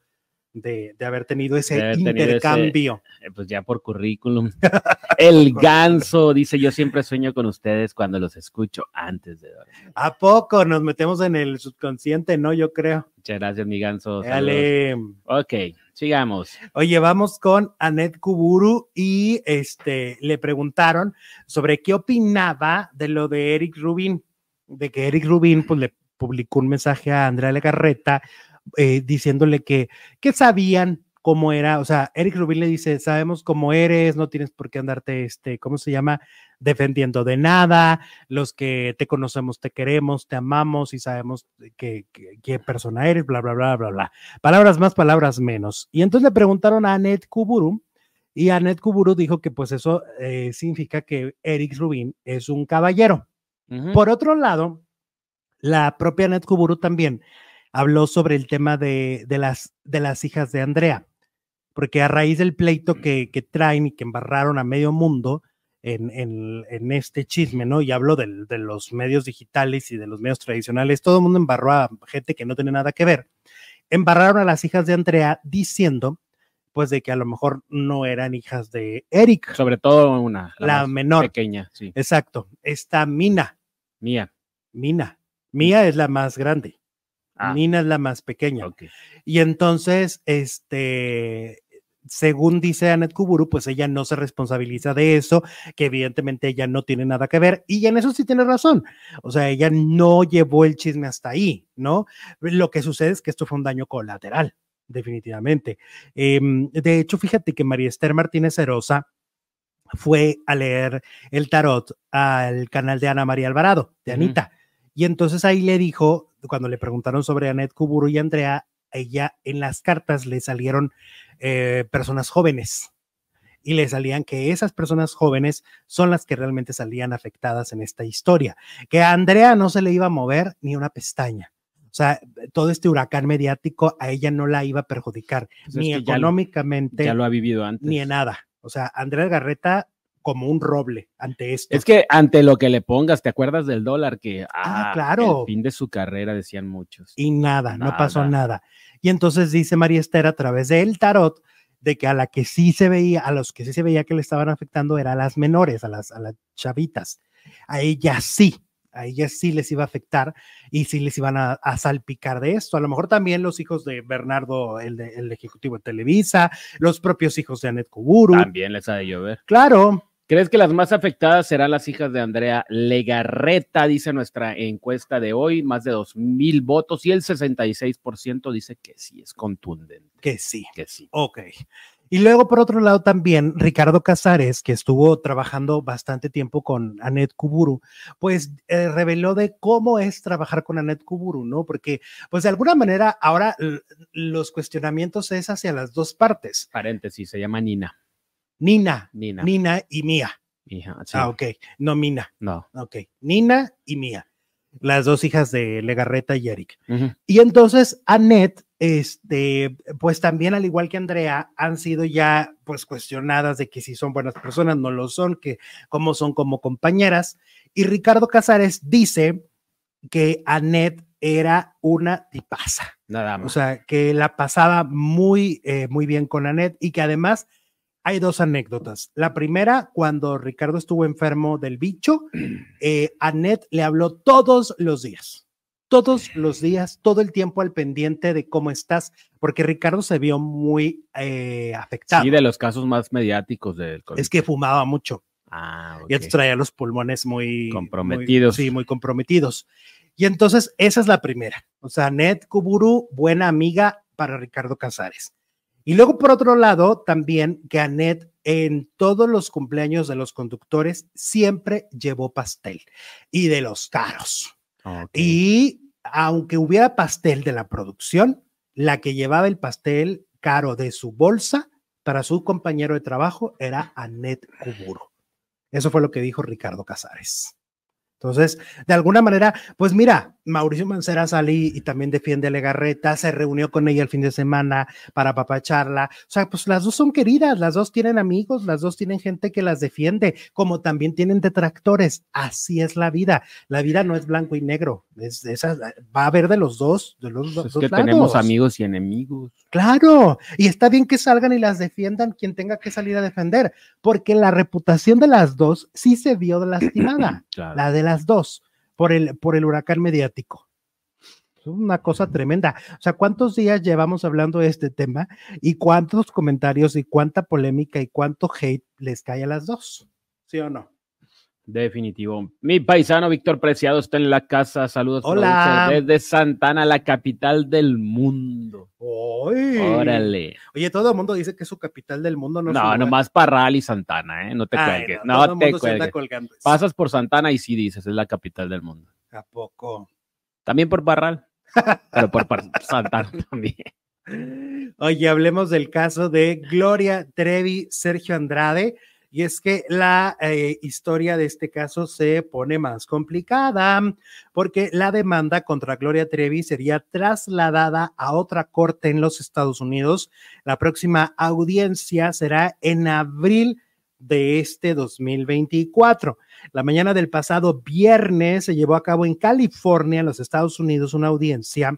de, de, haber tenido ese haber intercambio. Tenido ese, pues ya por currículum. El ganso dice: Yo siempre sueño con ustedes cuando los escucho antes de dormir. ¿A poco nos metemos en el subconsciente? No, yo creo. Muchas gracias, mi ganso. Dale. Ok, sigamos. Oye, vamos con Anet Kuburu y este le preguntaron sobre qué opinaba de lo de Eric Rubin, de que Eric Rubin pues, le publicó un mensaje a Andrea Legarreta eh, diciéndole que, que sabían cómo era, o sea, Eric Rubin le dice, sabemos cómo eres, no tienes por qué andarte, este, ¿cómo se llama? Defendiendo de nada, los que te conocemos te queremos, te amamos y sabemos qué que, persona eres, bla, bla, bla, bla, bla. Palabras más, palabras menos. Y entonces le preguntaron a Anet Kuburu y Anet Kuburu dijo que pues eso eh, significa que Eric Rubin es un caballero. Uh -huh. Por otro lado, la propia Anet Kuburu también habló sobre el tema de, de, las, de las hijas de Andrea, porque a raíz del pleito que, que traen y que embarraron a medio mundo en, en, en este chisme, ¿no? Y hablo de, de, los medios digitales y de los medios tradicionales, todo el mundo embarró a gente que no tiene nada que ver. Embarraron a las hijas de Andrea diciendo, pues, de que a lo mejor no eran hijas de Eric. Sobre todo una, la, la menor. Pequeña, sí. Exacto. Esta Mina. Mía. Mina. Mía es la más grande. Ah. Nina es la más pequeña. Okay. Y entonces, este, según dice Anet Kuburu, pues ella no se responsabiliza de eso, que evidentemente ella no tiene nada que ver, y en eso sí tiene razón. O sea, ella no llevó el chisme hasta ahí, ¿no? Lo que sucede es que esto fue un daño colateral, definitivamente. Eh, de hecho, fíjate que María Esther Martínez Herosa fue a leer el tarot al canal de Ana María Alvarado, de Anita. Y entonces ahí le dijo, cuando le preguntaron sobre Anet Kuburu y Andrea, ella en las cartas le salieron eh, personas jóvenes. y le salían que esas personas jóvenes son las que realmente salían afectadas en esta historia, que a Andrea no se le iba a mover ni una pestaña. O sea, todo este huracán mediático a ella no la iba a perjudicar, Pues ni que ya lo- económicamente, Ya lo ha vivido antes. ni en nada. O sea, Andrea Garreta como un roble ante esto. Es que ante lo que le pongas, ¿te acuerdas del dólar? Que Ah, ah, claro. El fin de su carrera, decían muchos. y nada, no pasó Nada. nada. Y entonces dice María Esther a través del tarot de que a la que sí se veía, a los que sí se veía que le estaban afectando era a las menores, a las, a las chavitas. A ellas sí, a ellas sí les iba a afectar y sí les iban a, a salpicar de esto. A lo mejor también los hijos de Bernardo, el, de- el ejecutivo de Televisa, los propios hijos de Anet Kuburu. También les ha de llover. Claro, ¿Crees que las más afectadas serán las hijas de Andrea Legarreta? Dice nuestra encuesta de hoy, más de dos mil votos y el 66% dice que sí, es contundente, que sí. que sí. Ok. Y luego, por otro lado, también Ricardo Casares, que estuvo trabajando bastante tiempo con Anet Kuburu, pues eh, reveló de cómo es trabajar con Anet Kuburu, ¿no? Porque, pues de alguna manera, ahora los cuestionamientos es hacia las dos partes, Paréntesis, se llama Nina. Nina, Nina. Nina y Mía. Hija, sí. Ah, ok, no Mina, No. ok, Nina y Mía, las dos hijas de Legarreta y Eric. Y entonces Annette, este, pues también al igual que Andrea, han sido ya pues cuestionadas de que si son buenas personas, no lo son, que cómo son como compañeras. Y Ricardo Casares dice que Annette era una tipaza, Nada o más. sea, que la pasaba muy, eh, muy bien con Annette y que además hay dos anécdotas. La primera, cuando Ricardo estuvo enfermo del bicho, eh, Annette le habló todos los días, todos los días, todo el tiempo al pendiente de cómo estás, porque Ricardo se vio muy eh, afectado. Sí, de los casos más mediáticos del COVID. Es que fumaba mucho Ah, ok. y entonces traía los pulmones muy Comprometidos. muy- sí, muy comprometidos. Y entonces esa es la primera. O sea, Annette Kuburu, buena amiga para Ricardo Casares. Y luego, por otro lado, también que Annette en todos los cumpleaños de los conductores siempre llevó pastel y de los caros. Y aunque hubiera pastel de la producción, la que llevaba el pastel caro de su bolsa para su compañero de trabajo era Annette Kuburo. Eso fue lo que dijo Ricardo Casares. Entonces, de alguna manera, pues mira, Mauricio Mancera sale y, también defiende a Legarreta, se reunió con ella el fin de semana para papacharla. O sea, pues las dos son queridas, las dos tienen amigos, las dos tienen gente que las defiende, como también tienen detractores. Así es la vida. La vida no es blanco y negro, es, va a haber de los dos, de los Pues dos es que lados. tenemos amigos y enemigos. Claro, y está bien que salgan y las defiendan quien tenga que salir a defender, porque la reputación de las dos sí se vio lastimada, Claro. la de las dos, por el, por el huracán mediático. Es una cosa tremenda. O sea, ¿cuántos días llevamos hablando de este tema y cuántos comentarios y cuánta polémica y cuánto hate les cae a las dos? ¿Sí o no? Definitivo. Mi paisano Víctor Preciado está en la casa. Saludos Hola. desde Santana, la capital del mundo. ¡Ay! Órale. Oye, todo el mundo dice que es su capital del mundo. No, nomás Parral y Santana, ¿eh? No te Ay, cuelgues. no, No, te mundo se anda cuelgues. Pasas por Santana y sí dices, es la capital del mundo. ¿A poco? También por Parral, pero por Par- Santana también. Oye, hablemos del caso de Gloria Trevi, Sergio Andrade. Y es que la eh, historia de este caso se pone más complicada porque la demanda contra Gloria Trevi sería trasladada a otra corte en los Estados Unidos. La próxima audiencia será en abril de este 2024. La mañana del pasado viernes se llevó a cabo en California, en los Estados Unidos, una audiencia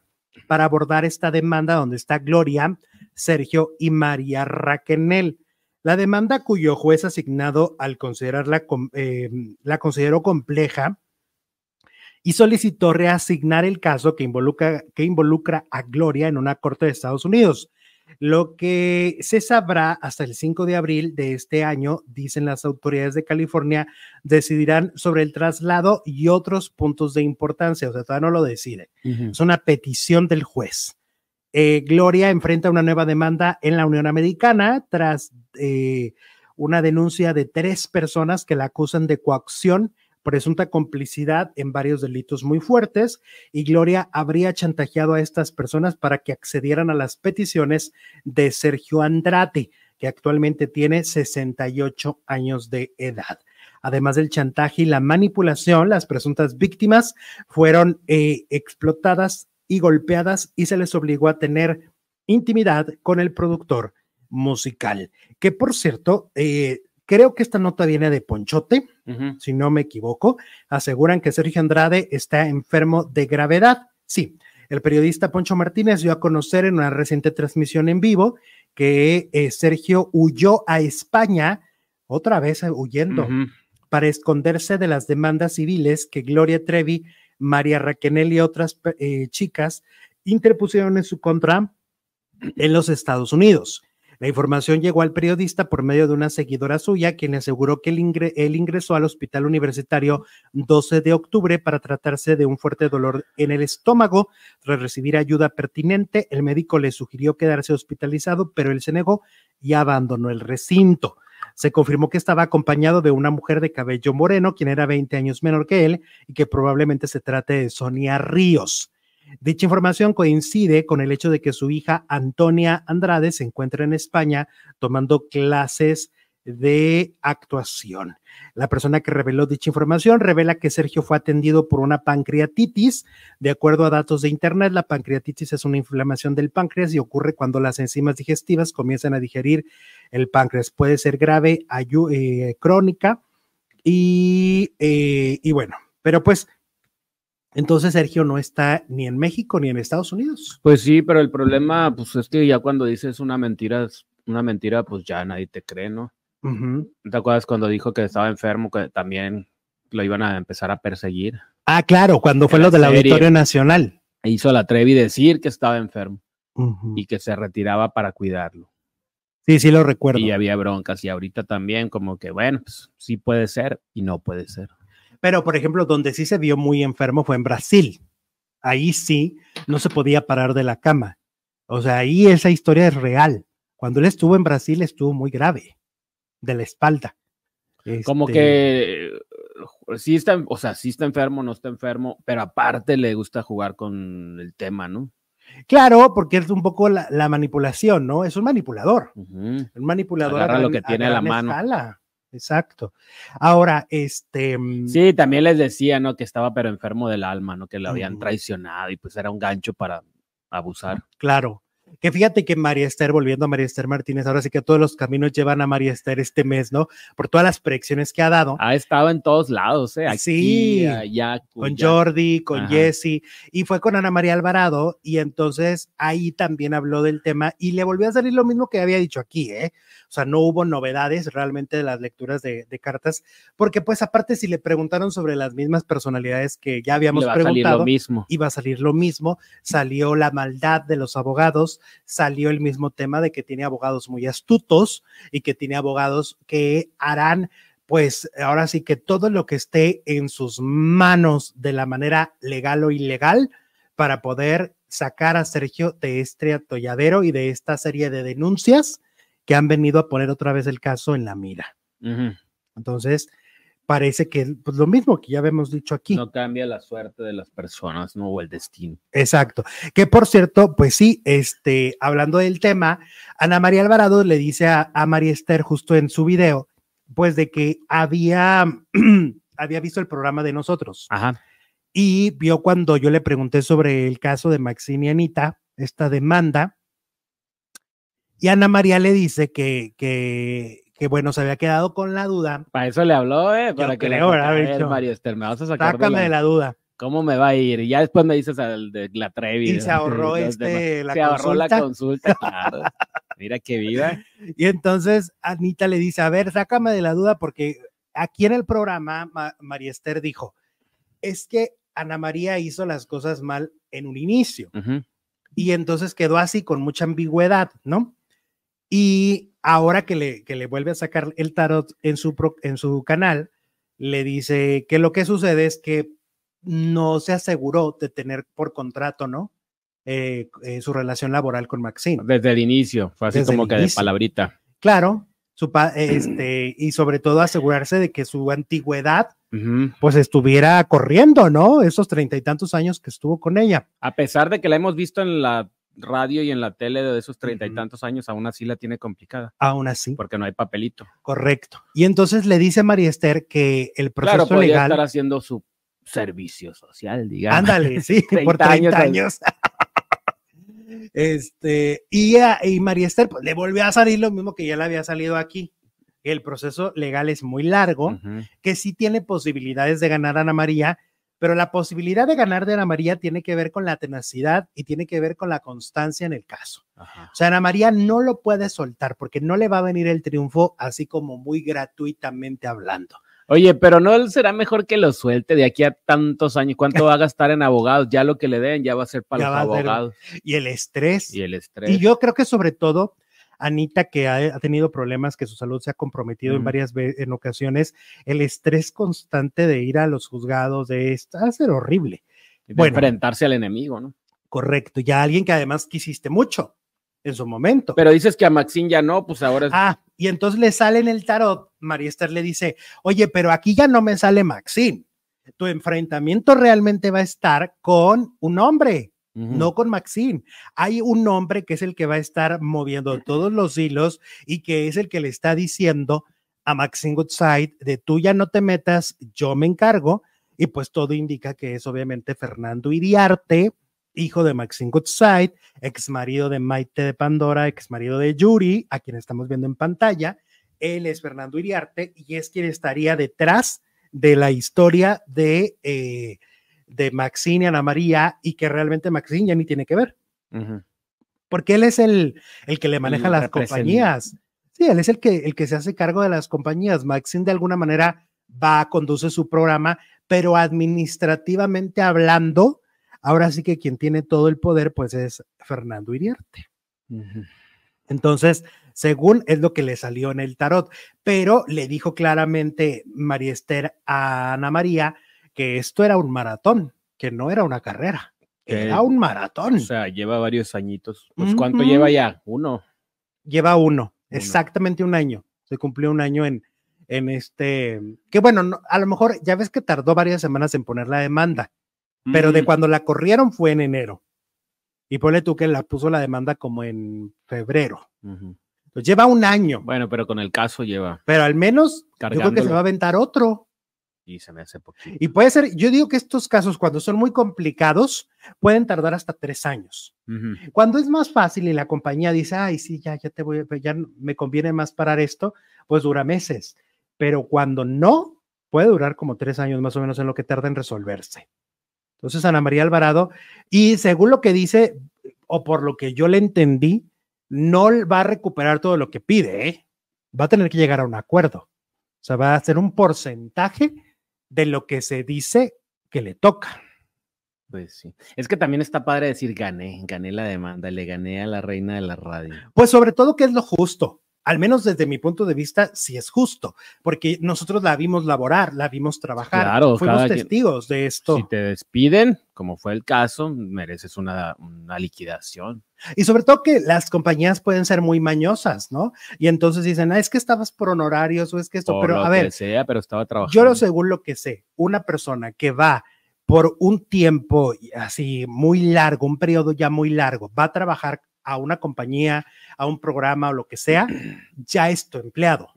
para abordar esta demanda donde está Gloria, Sergio y María Raquenel. La demanda cuyo juez asignado al considerarla eh, la consideró compleja y solicitó reasignar el caso que involucra, que involucra a Gloria en una corte de Estados Unidos. Lo que se sabrá hasta el 5 de abril de este año, dicen las autoridades de California, decidirán sobre el traslado y otros puntos de importancia. O sea, todavía no lo deciden. Es una petición del juez. Eh, Gloria enfrenta una nueva demanda en la Unión Americana tras eh, una denuncia de tres personas que la acusan de coacción, presunta complicidad en varios delitos muy fuertes y Gloria habría chantajeado a estas personas para que accedieran a las peticiones de Sergio Andrade, que actualmente tiene 68 años de edad. Además del chantaje y la manipulación, las presuntas víctimas fueron eh, explotadas y golpeadas y se les obligó a tener intimidad con el productor musical, que por cierto, eh, creo que esta nota viene de Ponchote, si no me equivoco, aseguran que Sergio Andrade está enfermo de gravedad. Sí, el periodista Poncho Martínez dio a conocer en una reciente transmisión en vivo que eh, Sergio huyó a España, otra vez huyendo, para esconderse de las demandas civiles que Gloria Trevi, María Raquenel y otras chicas interpusieron en su contra en los Estados Unidos. La información llegó al periodista por medio de una seguidora suya, quien aseguró que él, ingresó al hospital universitario 12 de octubre para tratarse de un fuerte dolor en el estómago. Tras recibir ayuda pertinente, el médico le sugirió quedarse hospitalizado, pero él se negó y abandonó el recinto. Se confirmó que estaba acompañado de una mujer de cabello moreno, quien era 20 años menor que él, y que probablemente se trate de Sonia Ríos. Dicha información coincide con el hecho de que su hija Antonia Andrade se encuentra en España tomando clases de actuación. La persona que reveló dicha información revela que Sergio fue atendido por una pancreatitis. De acuerdo a datos de Internet, la pancreatitis es una inflamación del páncreas y ocurre cuando las enzimas digestivas comienzan a digerir el páncreas. Puede ser grave, eh, crónica y, eh, y bueno, pero pues entonces Sergio no está ni en México ni en Estados Unidos. Pues sí, pero el problema, pues es que ya cuando dices una mentira, una mentira, pues ya nadie te cree, ¿no? ¿Te acuerdas cuando dijo que estaba enfermo, que también lo iban a empezar a perseguir? Ah, claro, cuando fue lo del Auditorio Nacional. Hizo la Trevi decir que estaba enfermo y que se retiraba para cuidarlo. Sí, sí lo recuerdo. Y había broncas y ahorita también como que, bueno, pues sí puede ser y no puede ser. Pero, por ejemplo, donde sí se vio muy enfermo fue en Brasil. Ahí sí no se podía parar de la cama. O sea, ahí esa historia es real. Cuando él estuvo en Brasil estuvo muy grave de la espalda. Como este que eh, sí está, o sea, sí está enfermo, no está enfermo, pero aparte le gusta jugar con el tema, ¿no? Claro, porque es un poco la, manipulación, ¿no? Es un manipulador. Un manipulador. Agarra lo que tiene a, la mano. Exacto. Ahora, este. Mm, sí, también les decía, ¿no? Que estaba pero enfermo del alma, ¿no? Que lo habían traicionado y pues era un gancho para abusar. Claro. Que fíjate que María Esther, volviendo a María Esther Martínez, ahora sí que todos los caminos llevan a María Esther este mes, ¿no? Por todas las predicciones que ha dado. Ha estado en todos lados, ¿eh? sí, con Jordi, con Jesse, y fue con Ana María Alvarado, y entonces ahí también habló del tema y le volvió a salir lo mismo que había dicho aquí, ¿eh? O sea, no hubo novedades realmente de las lecturas de, cartas, porque pues aparte si le preguntaron sobre las mismas personalidades que ya habíamos preguntado, lo mismo. iba a salir lo mismo, salió la maldad de los abogados, salió el mismo tema de que tiene abogados muy astutos y que tiene abogados que harán pues ahora sí que todo lo que esté en sus manos de la manera legal o ilegal para poder sacar a Sergio de este atolladero y de esta serie de denuncias que han venido a poner otra vez el caso en la mira. Entonces, parece que pues, lo mismo que ya habíamos dicho aquí. No cambia la suerte de las personas, no o el destino. Exacto. Que por cierto, pues sí, este, hablando del tema, Ana María Alvarado le dice a, María Esther justo en su video, pues de que había, había visto el programa de nosotros. Ajá. Y vio cuando yo le pregunté sobre el caso de Maxine y Anita, esta demanda, y Ana María le dice que, que, que bueno, se había quedado con la duda. Para eso le habló, ¿eh? Para que le María Mario Esther, me vas a sacar Sácame de la, duda. ¿Cómo me va a ir? Y ya después me dices al de la Trevi. Y se ahorró este, la se ahorró la consulta, claro. Mira qué viva. Y entonces Anita le dice, a ver, sácame de la duda porque aquí en el programa María Esther dijo, es que Ana María hizo las cosas mal en un inicio. Y entonces quedó así con mucha ambigüedad, ¿no? Y ahora que le, que le vuelve a sacar el tarot en su, en su canal, le dice que lo que sucede es que no se aseguró de tener por contrato, ¿no? Eh, eh, su relación laboral con Maxine. Desde el inicio, fue así como que de palabrita. Claro, su este, y sobre todo asegurarse de que su antigüedad pues estuviera corriendo, ¿no? Esos treinta y tantos años que estuvo con ella. A pesar de que la hemos visto en la radio y en la tele de esos treinta y tantos años, aún así la tiene complicada, Aún así, porque no hay papelito. correcto. Y entonces le dice a María Esther que el proceso Claro, podría legal. estar haciendo su servicio social, digamos. Ándale, sí, por 30 30 años. años. este, y, a- y María Esther pues, le volvió a salir lo mismo que ya le había salido aquí. El proceso legal es muy largo, que sí tiene posibilidades de ganar a Ana María, pero la posibilidad de ganar de Ana María tiene que ver con la tenacidad y tiene que ver con la constancia en el caso. Ajá. O sea, Ana María no lo puede soltar porque no le va a venir el triunfo así como muy gratuitamente hablando. Oye, pero no será mejor que lo suelte de aquí a tantos años. ¿Cuánto va a gastar en abogados? Ya lo que le den ya va a ser para Ya los ser- abogados. Y el estrés. Y el estrés. Y yo creo que sobre todo Anita, que ha, ha tenido problemas, que su salud se ha comprometido en varias en ocasiones, el estrés constante de ir a los juzgados de esto va a ser horrible. de bueno. enfrentarse al enemigo, ¿no? Correcto. Ya alguien que además quisiste mucho en su momento. Pero dices que a Maxine ya no, pues ahora es. ah, y entonces le sale en el tarot, María Esther le dice, oye, pero aquí ya no me sale Maxine. Tu enfrentamiento realmente va a estar con un hombre. No con Maxine. Hay un hombre que es el que va a estar moviendo todos los hilos y que es el que le está diciendo a Maxine Goodside de tú ya no te metas, yo me encargo. Y pues todo indica que es obviamente Fernando Iriarte, hijo de Maxine Goodside, ex marido de Maite de Pandora, ex marido de Yuri, a quien estamos viendo en pantalla. Él es Fernando Iriarte y es quien estaría detrás de la historia de eh, de Maxine y Ana María y que realmente Maxine ya ni tiene que ver, porque él es el, el que le maneja El las compañías. Sí, él es el que, el que se hace cargo de las compañías. Maxine de alguna manera va, conduce su programa, pero administrativamente hablando, ahora sí que quien tiene todo el poder pues es Fernando Iriarte. Entonces, según es lo que le salió en el tarot, pero le dijo claramente María Esther a Ana María que esto era un maratón, que no era una carrera, Que- era un maratón. O sea, lleva varios añitos. Pues, ¿cuánto lleva ya? Uno. Lleva uno, Uno. exactamente un año. Se cumplió un año en, en este, que bueno, no- a lo mejor ya ves que tardó varias semanas en poner la demanda, pero de Mm, cuando la corrieron fue en enero. Y ponle tú que la puso la demanda como en febrero. Entonces, lleva un año, Bueno, pero con el caso lleva pero al menos yo creo que se va a aventar otro. Y se me hace poquito. Y puede ser, yo digo que estos casos cuando son muy complicados pueden tardar hasta tres años. Cuando es más fácil y la compañía dice, ay, sí, ya, ya te voy, ya me conviene más parar esto, pues dura meses. Pero cuando no, puede durar como tres años más o menos en lo que tarda en resolverse. Entonces, Ana María Alvarado, y según lo que dice, o por lo que yo le entendí, no va a recuperar todo lo que pide, ¿eh? va a tener que llegar a un acuerdo. O sea, va a hacer un porcentaje de lo que se dice que le toca. Pues sí. Es que también está padre decir gané, gané la demanda, le gané a la reina de la radio. Pues sobre todo que es lo justo. Al menos desde mi punto de vista, sí es justo, porque nosotros la vimos laborar, la vimos trabajar, Claro, fuimos quien- testigos de esto. Si te despiden, como fue el caso, mereces una, una liquidación. Y sobre todo que las compañías pueden ser muy mañosas, ¿no? Y entonces dicen, ah, es que estabas por honorarios o es que esto, Por pero lo a que ver, sea, pero estaba trabajando. yo lo según lo que sé, una persona que va por un tiempo así muy largo, un periodo ya muy largo, va a trabajar a una compañía, a un programa o lo que sea, ya es tu empleado.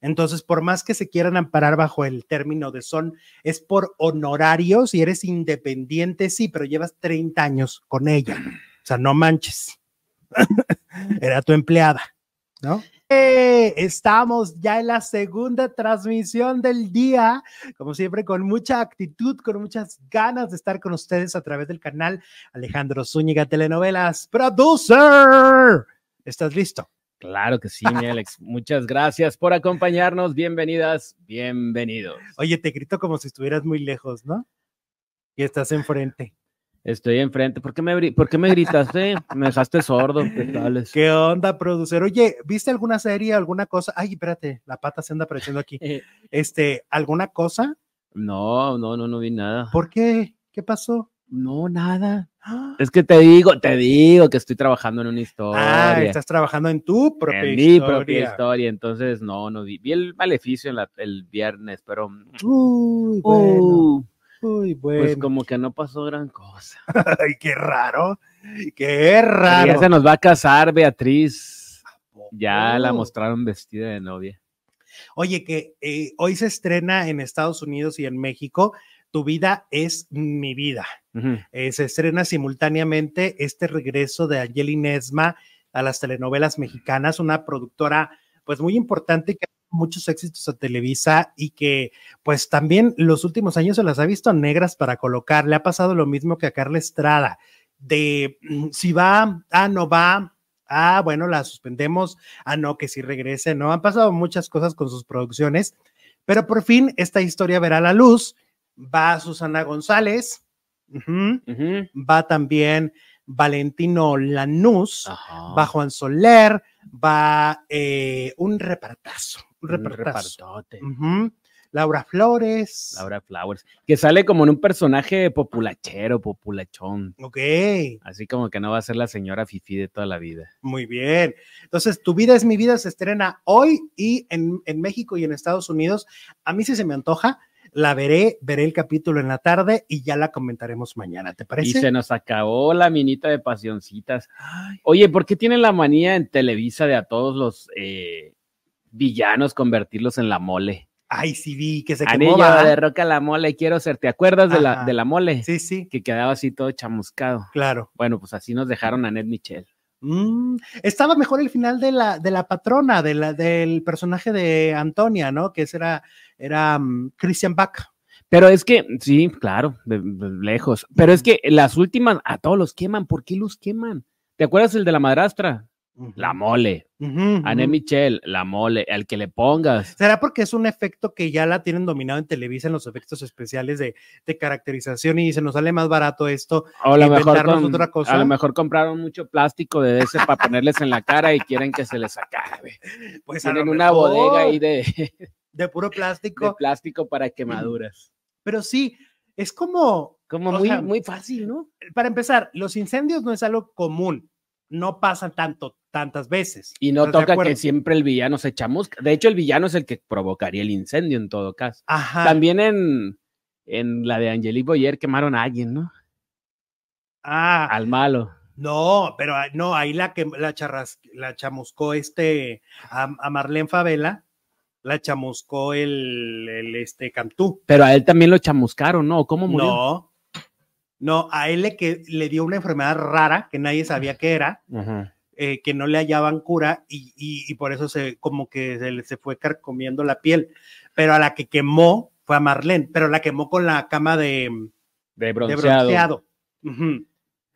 Entonces, por más que se quieran amparar bajo el término de son, es por honorarios y eres independiente, sí, pero llevas 30 años con ella. O sea, no manches. Era tu empleada, ¿no? Estamos ya en la segunda transmisión del día, como siempre, con mucha actitud, con muchas ganas de estar con ustedes a través del canal Alejandro Zúñiga Telenovelas Producer. ¿Estás listo? Claro que sí, mi Alex. Muchas gracias por acompañarnos. Bienvenidas, bienvenidos. Oye, te grito como si estuvieras muy lejos, ¿no? Y estás enfrente. Estoy enfrente. ¿Por qué me, por qué me gritaste? Me dejaste sordo. ¿Qué tal? es? ¿Qué onda, producer? Oye, ¿viste alguna serie, alguna cosa? Ay, espérate, la pata se anda apareciendo aquí. Este, ¿alguna cosa? No, no, no, no vi nada. ¿Por qué? ¿Qué pasó? No, nada. Ah, Es que te digo, te digo que estoy trabajando en una historia. Ah, estás trabajando en tu propia en historia. mi propia historia. Entonces, no, no vi. Vi el maleficio en la- el viernes, pero. Uy, bueno, uh, uy, bueno. Pues como que no pasó gran cosa. Ay, qué raro. Qué raro. Ya se nos va a casar Beatriz. Ya la mostraron vestida de novia. Oye, que eh, hoy se estrena en Estados Unidos y en México. Tu vida es mi vida. Eh, se estrena simultáneamente este regreso de Angelina Esma a las telenovelas mexicanas, una productora pues muy importante que muchos éxitos a Televisa y que pues también los últimos años se las ha visto negras para colocar. Le ha pasado lo mismo que a Carla Estrada, de mm, si va, ah, no va, ah, bueno, la suspendemos, ah, no, que si regrese, no, han pasado muchas cosas con sus producciones, pero por fin esta historia verá la luz. Va Susana González, va también Valentino Lanús, Ajá. va Juan Soler, va eh, un repartazo, un Un repartazo. Laura Flores. Laura Flowers, que sale como en un personaje populachero, populachón. Ok, Así como que no va a ser la señora Fifi de toda la vida. muy bien. Entonces, Tu vida es mi vida se estrena hoy y en, en México y en Estados Unidos. A mí sí se me antoja, la veré, veré el capítulo en la tarde y ya la comentaremos mañana, ¿te Y parece? se nos acabó la minita de pasioncitas. Ay, Oye, ¿por qué tienen la manía en Televisa de a todos los eh, villanos convertirlos en la mole? ay, sí vi que se quemó, Anillo de roca la mole, quiero ser. ¿Te acuerdas de la, de la mole? Sí, sí, Que quedaba así todo chamuscado. claro. Bueno, pues así nos dejaron a Ned Michel. Mm, estaba mejor el final de la, de la patrona, de la, del personaje de Antonia, ¿no? Que ese era, era mm, Christian Bach. Pero es que, sí, claro, de, de lejos. Pero es que las últimas, a todos los queman. ¿Por qué los queman? ¿Te acuerdas el de la madrastra? La mole. Ané ujú. Michel, la mole, al que le pongas. ¿Será porque es un efecto que ya la tienen dominado en Televisa en los efectos especiales de, de caracterización y se nos sale más barato esto? O a lo, mejor inventarnos con- otra cosa. a lo mejor compraron mucho plástico de ese para ponerles en la cara y quieren que se les acabe. Pues Tienen una mejor bodega ahí de, de puro de plástico. plástico para quemaduras. Pero sí, es como, Como muy, sea, muy fácil, ¿no? para empezar, los incendios no es algo común, no pasan tanto, tantas veces. Y no ¿Estás de toca que siempre el villano se chamusca. De hecho, el villano es el que provocaría el incendio en todo caso. Ajá. También en, en la de Angelique Boyer quemaron a alguien, ¿no? Ah, Al malo. No, pero ah, no, ahí la que la charras, la chamuscó este a, a Marlene Favela, la chamuscó el, el este Cantú. Pero a él también lo chamuscaron, ¿no? ¿Cómo murió? No, no, a él le, que, le dio una enfermedad rara que nadie sabía qué era, eh, que no le hallaban cura y, y- y por eso se como que se, le- se fue carcomiendo la piel. Pero a la que quemó fue a Marlene, pero la quemó con la cama de, De de bronceado.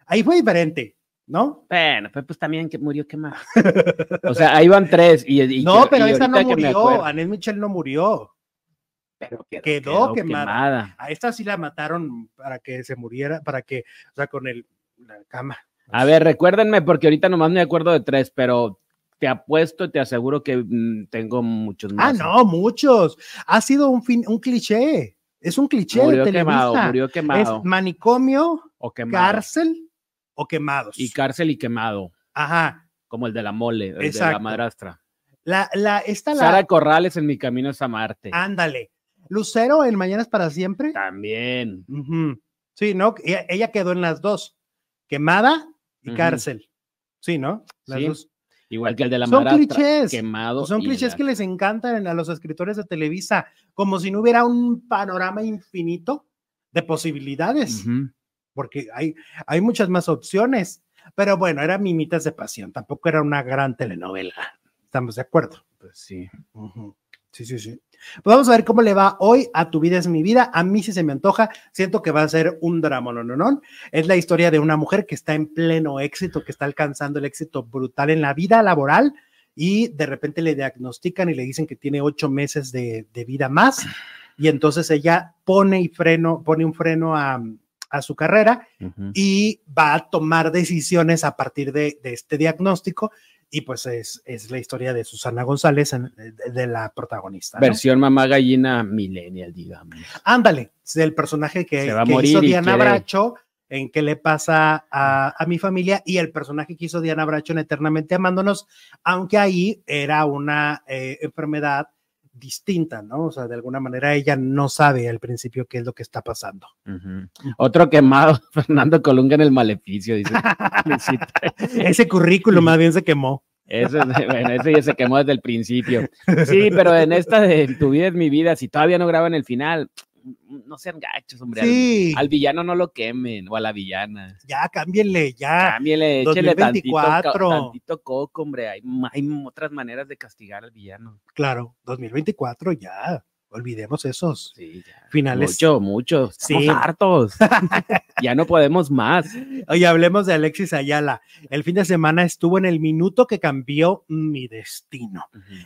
Ahí fue diferente, ¿no? Bueno, pues, pues también que murió quemado. o sea, ahí van tres. Y, y no, que- pero y esa no murió. Anel Michel no murió. Pero quedó, quedó quemada. quemada. A esta sí la mataron para que se muriera, para que, o sea, con el, la cama. A ver, recuérdenme, porque ahorita nomás me acuerdo de tres, pero te apuesto, te aseguro que mm, tengo muchos Ah, más. no, muchos. Ha sido un, fin, un cliché. Es un cliché Murió quemado, murió quemado. Es manicomio, o quemado. cárcel o quemados. Y cárcel y quemado, Ajá. como el de la mole, el de la madrastra. La, la, esta la. Sara Corrales en mi camino es a Marte. Ándale. Lucero en Mañanas para siempre. También. Sí, ¿no? Ella, ella quedó en las dos. Quemada y cárcel. Sí, ¿no? Las Sí. dos. Igual que el de la Son madrastra. clichés. Quemado. Son clichés la- que les encantan a los escritores de Televisa, como si no hubiera un panorama infinito de posibilidades, porque hay, hay muchas más opciones. Pero bueno, era Mimitas de Pasión, tampoco era una gran telenovela. Estamos de acuerdo. Pues sí. Sí, sí, sí. Pues vamos a ver cómo le va hoy a Tu vida es mi vida. A mí sí se me antoja. Siento que va a ser un drama, no, no, no. Es la historia de una mujer que está en pleno éxito, que está alcanzando el éxito brutal en la vida laboral y de repente le diagnostican y le dicen que tiene ocho meses de, de vida más. Y entonces ella pone y freno, pone un freno a, a su carrera y va a tomar decisiones a partir de, de este diagnóstico. Y pues es, es la historia de Susana González, en- de, de la protagonista. ¿no? Versión mamá gallina millennial, digamos. Ándale, del personaje que, hizo Diana quiere- Bracho en qué le pasa a, a mi familia y el personaje que hizo Diana Bracho en Eternamente Amándonos, aunque ahí era una eh, enfermedad distinta, ¿no? O sea, de alguna manera ella no sabe al principio qué es lo que está pasando. Otro quemado, Fernando Colunga en el maleficio, dice. Ese currículum más bien se quemó. Ese, bueno, ese ya se quemó desde el principio. Sí, pero en esta de Tu vida es mi vida, si todavía no graban el final, no sean gachos, hombre. Al- Sí, Al, villano no lo quemen, o a la villana. ya cámbienle, ya. Cámbiale, échele tantito, 2024. tantito coco, hombre. Hay, hay otras maneras de castigar al villano. Claro, 2024 ya. Olvidemos esos Sí, ya. finales. Mucho, mucho. Estamos Sí. hartos. ya no podemos más. Oye, hablemos de Alexis Ayala. El fin de semana estuvo en el minuto que cambió mi destino.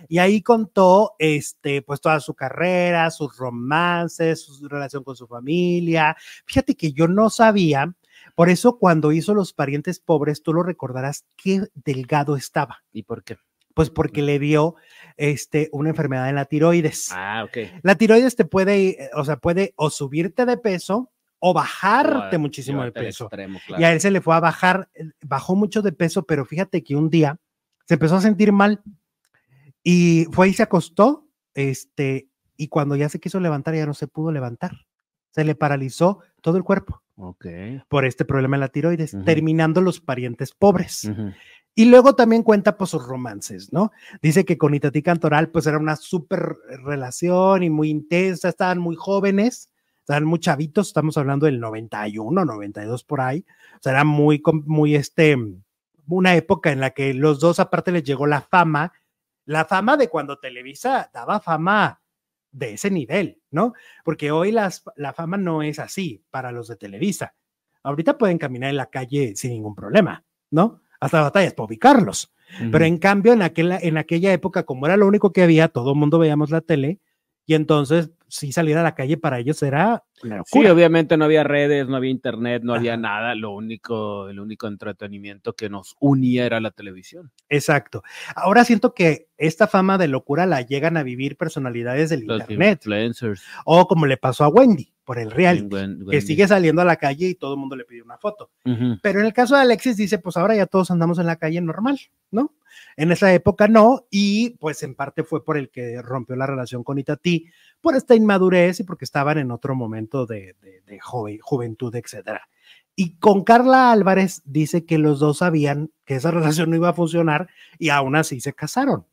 Y ahí contó, este, pues toda su carrera, sus romances, su relación con su familia. Fíjate que yo no sabía, por eso cuando hizo Los Parientes Pobres, tú lo recordarás, qué delgado estaba. ¿Y por qué? Pues porque le dio, este, una enfermedad en la tiroides. Ah, ok. La tiroides te puede, eh, o sea, puede o subirte de peso o bajarte O a- muchísimo de peso. extremo, Y claro. a él se le fue a bajar, eh, bajó mucho de peso, pero fíjate que un día se empezó a sentir mal y fue y se acostó, este, y cuando ya se quiso levantar ya no se pudo levantar. Se le paralizó todo el cuerpo Ok. por este problema en la tiroides, terminando los parientes pobres. Ujú. Y luego también cuenta pues sus romances, ¿no? Dice que con Itatí Cantoral pues era una súper relación y muy intensa, estaban muy jóvenes, estaban muy chavitos, estamos hablando del 91, 92 por ahí, o sea, era muy, muy este, una época en la que los dos aparte les llegó la fama, la fama de cuando Televisa daba fama de ese nivel, ¿no? Porque hoy las, la fama no es así para los de Televisa. Ahorita pueden caminar en la calle sin ningún problema, ¿no? Hasta batallas para ubicarlos. Pero en cambio, en, aquella, en aquella época, como era lo único que había, todo el mundo veíamos la tele, y entonces, si salir a la calle para ellos era Sí, obviamente no había redes, no había internet, no había nada. Lo único, el único entretenimiento que nos unía era la televisión. Exacto. Ahora siento que esta fama de locura la llegan a vivir personalidades del Los internet, influencers. o como le pasó a Wendy por el reality, que sigue saliendo a la calle y todo el mundo le pide una foto. Pero en el caso de Alexis dice, pues ahora ya todos andamos en la calle normal, ¿no? En esa época no, y pues en parte fue por el que rompió la relación con Itatí, por esta inmadurez y porque estaban en otro momento de, de, de joven- juventud, etcétera. Y con Carla Álvarez dice que los dos sabían que esa relación no iba a funcionar y aún así se casaron.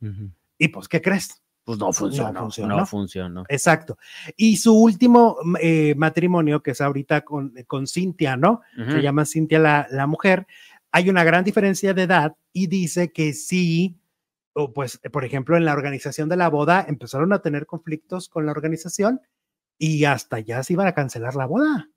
Y pues, ¿qué crees? Pues no funcionó. No funcionó. funcionó. Exacto. Y su último eh, matrimonio, que es ahorita con, con Cintia, ¿no? se llama Cintia la, la mujer, hay una gran diferencia de edad y dice que sí, o pues, por ejemplo, en la organización de la boda empezaron a tener conflictos con la organización y hasta ya se iban a cancelar la boda.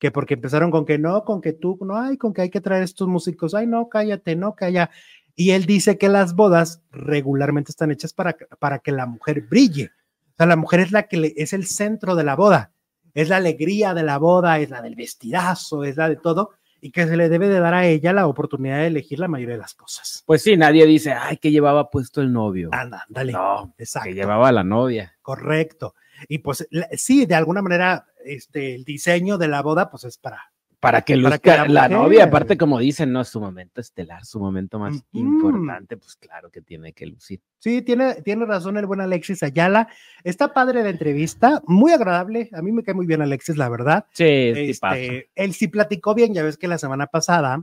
Que porque empezaron con que no, con que tú no hay, con que hay que traer estos músicos, ay, no, cállate, no, calla. Y él dice que las bodas regularmente están hechas para, que- para que la mujer brille. O sea, la mujer es la que le- es el centro de la boda, es la alegría de la boda, es la del vestidazo, es la de todo, y que se le debe de dar a ella la oportunidad de elegir la mayoría de las cosas. Pues sí, nadie dice, ay, que llevaba puesto el novio. Anda, dale. no, Exacto. que llevaba a la novia. Correcto. Y pues la- sí, de alguna manera, este, el diseño de la boda, pues es para. Para que Para luzca que la novia, aparte como dicen, no, es su momento estelar, su momento más importante, pues claro que tiene que lucir. Sí, tiene, tiene razón el buen Alexis Ayala. Está padre la entrevista, muy agradable. A mí me cae muy bien Alexis, la verdad. Sí. Este, él sí platicó bien, ya ves que la semana pasada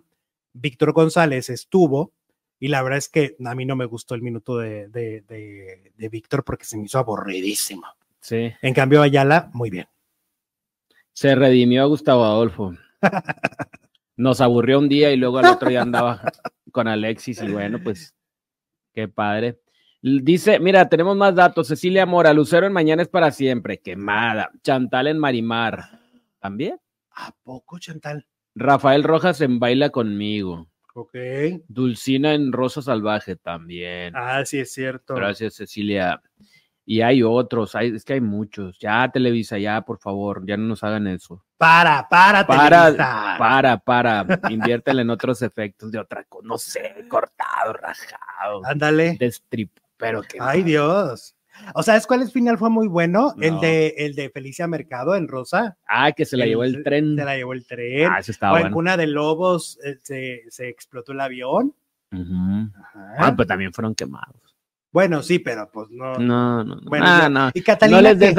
Víctor González estuvo y la verdad es que a mí no me gustó el minuto de, de, de- de Víctor porque se me hizo aburridísimo. Sí. En cambio, Ayala, muy bien. Se redimió a Gustavo Adolfo. Nos aburrió un día y luego al otro ya andaba con Alexis y bueno, pues qué padre. Dice, mira, tenemos más datos. Cecilia Mora, Lucero en Mañana es para siempre, quemada. Chantal en Marimar, también. ¿A poco, Chantal? Rafael Rojas en Baila conmigo. Ok. Dulcina en Rosa Salvaje también. Ah, sí, es cierto. Gracias, Cecilia. Y hay otros, hay, es que hay muchos. Ya, Televisa, ya, por favor, ya no nos hagan eso. Para, para, Para, Televisa. para, para, inviértele en otros efectos de otra cosa, no sé, cortado, rajado, Ándale. destrip, pero que Ay, Dios. O sea, ¿sabes cuál es final fue muy bueno? El de el de Felicia Mercado en Rosa. Ah, que se la llevó el tren. Se la llevó el tren. Ah, eso o estaba en bueno. Cuna de Lobos eh, se, se explotó el avión. Ajá. Ah, pues también fueron quemados. Bueno, sí, pero pues no. No, no, no. Bueno, Ah, ya. no. Y Catalina. No les des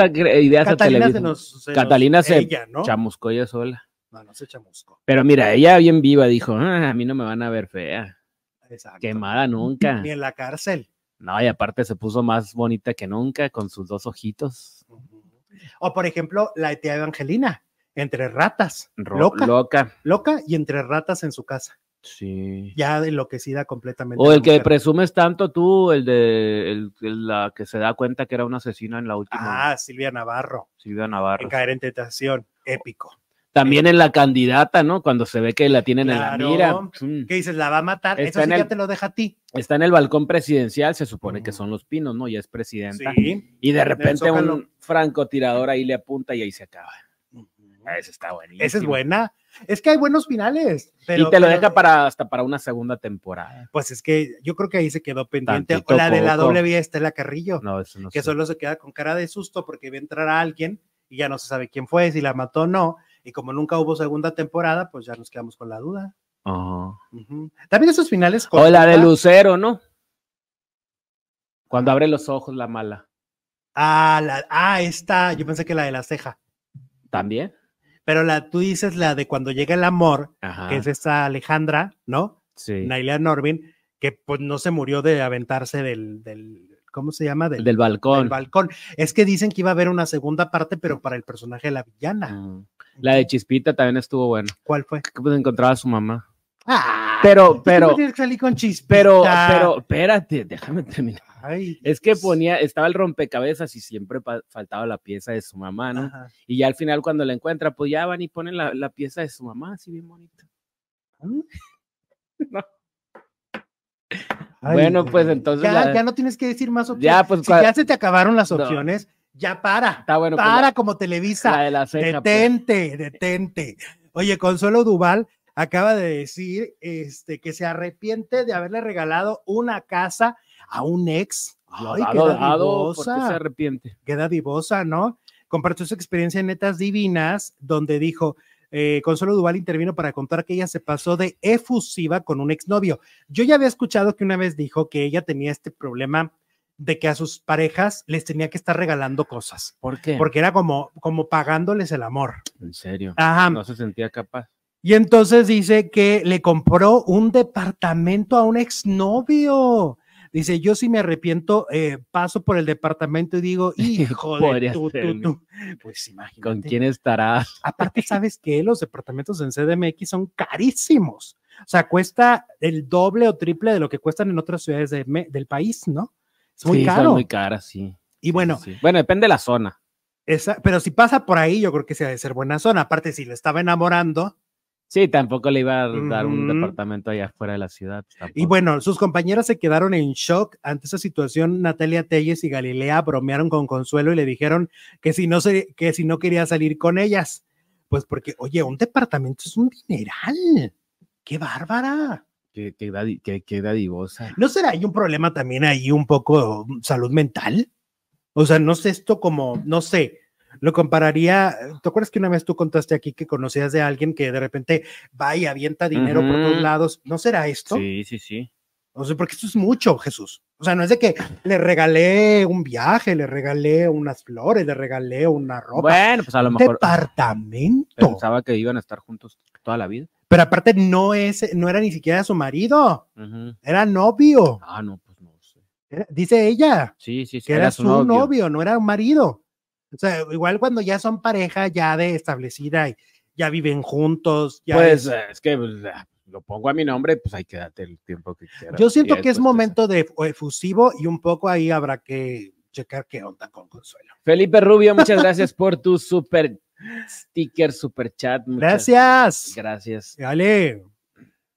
ideas a Catalina se Televisa. nos. se Catalina nos- se ella, ¿no? chamuscó ella sola. No, no se chamuscó. Pero mira, ella bien viva dijo, "Ah, a mí no me van a ver fea. Exacto. Quemada nunca. Ni en la cárcel. No, y aparte se puso más bonita que nunca con sus dos ojitos. O por ejemplo, la tía Evangelina, entre ratas, Ro- loca, Loca. loca y entre ratas en su casa, Sí. ya enloquecida completamente. O el que presumes tanto tú, el de el- el- la que se da cuenta que era una asesina en la última, Ah, Silvia Navarro, Silvia Navarro. en caer en tentación, épico. También en la candidata, ¿no? Cuando se ve que la tienen en la mira. Mm. ¿Qué dices? ¿La va a matar? Está Eso en sí ya el- te lo deja a ti. Está en el balcón presidencial, se supone que son los pinos, ¿no? Ya es presidenta. Sí. Y de repente un francotirador ahí le apunta y ahí se acaba. Ah, Esa está buenísima. Esa es buena. Es que hay buenos finales. Pero, y te lo pero- deja para hasta para una segunda temporada. Pues es que yo creo que ahí se quedó pendiente. Tantito O la de la doble vía Estela Carrillo, No, eso no que sé. solo se queda con cara de susto porque ve entrar a alguien y ya no se sabe quién fue, si la mató o no. Y como nunca hubo segunda temporada, pues ya nos quedamos con la duda. También esos finales. con O la de Lucero, ¿no? Cuando abre los ojos la mala. Ah, la, ah, esta, yo pensé que la de la ceja. ¿También? Pero la, tú dices la de cuando llega el amor, Ajá. que es esta Alejandra, ¿no? sí. Naila Norvin, que pues no se murió de aventarse del, del ¿cómo se llama? Del, Del balcón. del balcón. Es que dicen que iba a haber una segunda parte, pero para el personaje de la villana. Mm. La de Chispita también estuvo buena. ¿Cuál fue? Que pues encontraba a su mamá. Ah, Pero, ¿tú pero, tienes que salir con chispita. pero, pero, espérate, déjame terminar. Ay, Es que ponía, estaba el rompecabezas y siempre faltaba la pieza de su mamá, ¿no? Ajá. Y ya al final cuando la encuentra, pues ya van y ponen la, la pieza de su mamá, así bien bonita. Ay, Bueno, Dios pues, entonces Ya, la- ya no tienes que decir más opciones. Ya, pues, si ya se te acabaron las No. opciones, ya para. Está bueno. pues, para la- como Televisa. la de la ceja. pues. Detente, detente. Oye, Consuelo Duval acaba de decir este, que se arrepiente de haberle regalado una casa a un ex. Ay, qué Dado, dado, ¿por qué se dadivosa, arrepiente? qué dadivosa, ¿no? Compartió su experiencia en Netas Divinas, donde dijo, eh, Consuelo Duval intervino para contar que ella se pasó de efusiva con un exnovio. Yo ya había escuchado que una vez dijo que ella tenía este problema de que a sus parejas les tenía que estar regalando cosas, ¿Por qué? porque era como, como pagándoles el amor. En serio. Ajá. No se sentía capaz. Y entonces dice que le compró un departamento a un exnovio. Dice, yo sí me arrepiento, eh, paso por el departamento y digo, hijo de. Pues imagínate. ¿Con quién estará? Aparte, ¿sabes que Los departamentos en CDMX son carísimos. O sea, cuesta el doble o triple de lo que cuestan en otras ciudades de del país, ¿no? Es muy Sí, son caro. muy caras, sí. Y bueno, sí. Bueno, depende de la zona. esa, pero si pasa por ahí, yo creo que se ha de ser buena zona. Aparte, si le estaba enamorando, Sí, tampoco le iba a dar un departamento allá afuera de la ciudad. Y bueno, sus compañeras se quedaron en shock ante esa situación. Natalia Telles y Galilea bromearon con Consuelo y le dijeron que si no, se, que si no quería salir con ellas. Pues porque, oye, un departamento es un dineral. ¡Qué bárbara! Qué, qué qué- qué dadivosa. ¿No será ahí un problema también ahí un poco mm, salud mental? O sea, no sé esto como, no sé, lo compararía, ¿te acuerdas que una vez tú contaste aquí que conocías de alguien que de repente va y avienta dinero por todos lados? ¿No será esto? Sí, sí, sí. O sea, porque esto es mucho, Jesús. O sea, no es de que le regalé un viaje, le regalé unas flores, le regalé una ropa. Bueno, pues a lo un mejor departamento. pensaba que iban a estar juntos toda la vida. Pero aparte no es, no era ni siquiera su marido, Ujú. era novio. Ah, no, pues no sé. Era- dice ella Sí, sí, sí. que era, su novio. no era un marido. O sea, igual cuando ya son pareja ya de establecida y ya viven juntos. Ya Pues es- es que pues, ah, lo pongo a mi nombre, pues ahí quédate el tiempo que quieras. yo siento que es te momento de efusivo y un poco ahí habrá que checar qué onda con Consuelo. Felipe Rubio, muchas gracias por tu super sticker, super chat. muchas Gracias. Gracias. Dale.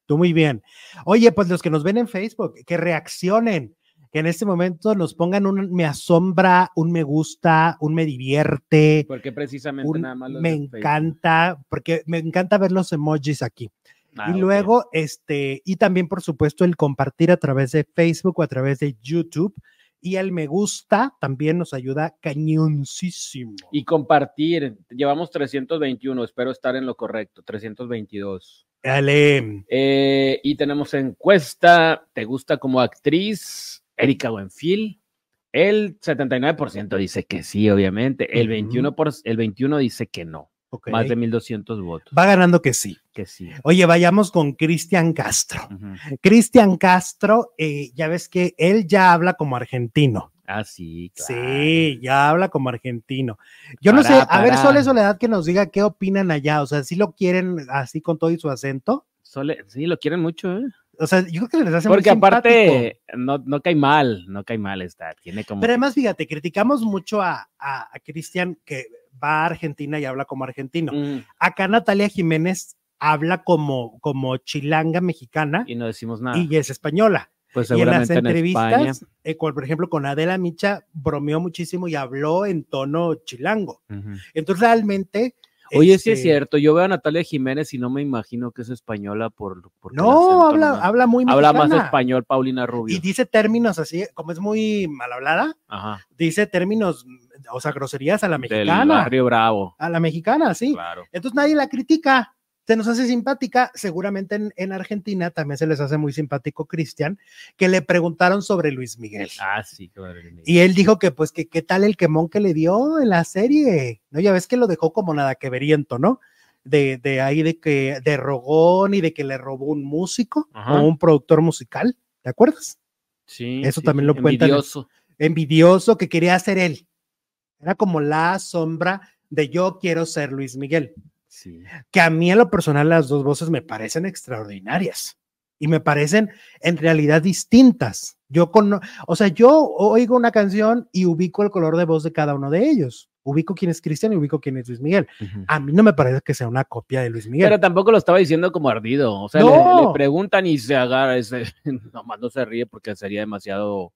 Tú muy bien. Oye, pues los que nos ven en Facebook, que reaccionen, que en este momento nos pongan un me asombra, un me gusta, un me divierte, Porque precisamente un nada más los me encanta, porque me encanta ver los emojis aquí. Ah, y luego, este, y también, por supuesto, el compartir a través de Facebook o a través de YouTube. Y el me gusta también nos ayuda cañoncísimo. Y compartir. Llevamos 321, espero estar en lo correcto. 322. Dale. Eh, y tenemos encuesta. ¿Te gusta como actriz? Erika Buenfil. El 79% dice que sí, obviamente. El, 21 por, el 21 dice que no. Más de 1200 votos. Va ganando que sí. Que sí. Oye, vayamos con Cristian Castro. Cristian Castro, eh, ya ves que él ya habla como argentino. Ah, sí. claro. Sí, ya habla como argentino. Yo no sé, a ver. Sole Soledad que nos diga qué opinan allá. O sea, si lo quieren así con todo y su acento. Sole- sí, lo quieren mucho, ¿eh? O sea, yo creo que les hace Porque aparte, no, no cae mal, no cae mal está. Tiene como. Pero además, fíjate, criticamos mucho a, a, a Cristian que va a Argentina y habla como argentino. Mm, Acá Natalia Jiménez habla como, como chilanga mexicana y no decimos nada. y es española. pues Y en las en, entrevistas, eh, con- por ejemplo, con Adela Micha, bromeó muchísimo y habló en tono chilango. Entonces, realmente. Oye, sí es este, cierto. Yo veo a Natalia Jiménez y no me imagino que es española por. el No, habla, habla muy habla más mexicana. español Paulina Rubio. Y dice términos así, como es muy mal hablada, Ajá. dice términos, o sea, groserías a la Del mexicana. barrio Bravo. A la mexicana, sí. Claro. Entonces nadie la critica, se nos hace simpática. Seguramente en, en Argentina también se les hace muy simpático Cristian, que le preguntaron sobre Luis Miguel. Ah, sí, claro. Y él dijo que pues que qué tal el quemón que le dio en la serie, ¿no? Ya ves que lo dejó como nada que veriento, ¿no? De, de ahí de que de rogón y de que le robó un músico Ajá. o un productor musical, ¿te acuerdas? Sí, Eso sí, también lo cuentan en- envidioso. Envidioso que quería ser él. Era como la sombra de yo quiero ser Luis Miguel. Sí. que a mí en lo personal las dos voces me parecen extraordinarias y me parecen en realidad distintas. Yo con, o sea, yo oigo una canción y ubico el color de voz de cada uno de ellos. Ubico quién es Cristian y ubico quién es Luis Miguel. A mí no me parece que sea una copia de Luis Miguel. Pero tampoco lo estaba diciendo como ardido. O sea, le- le, preguntan y se agarra. Ese, nomás no se ríe porque sería demasiado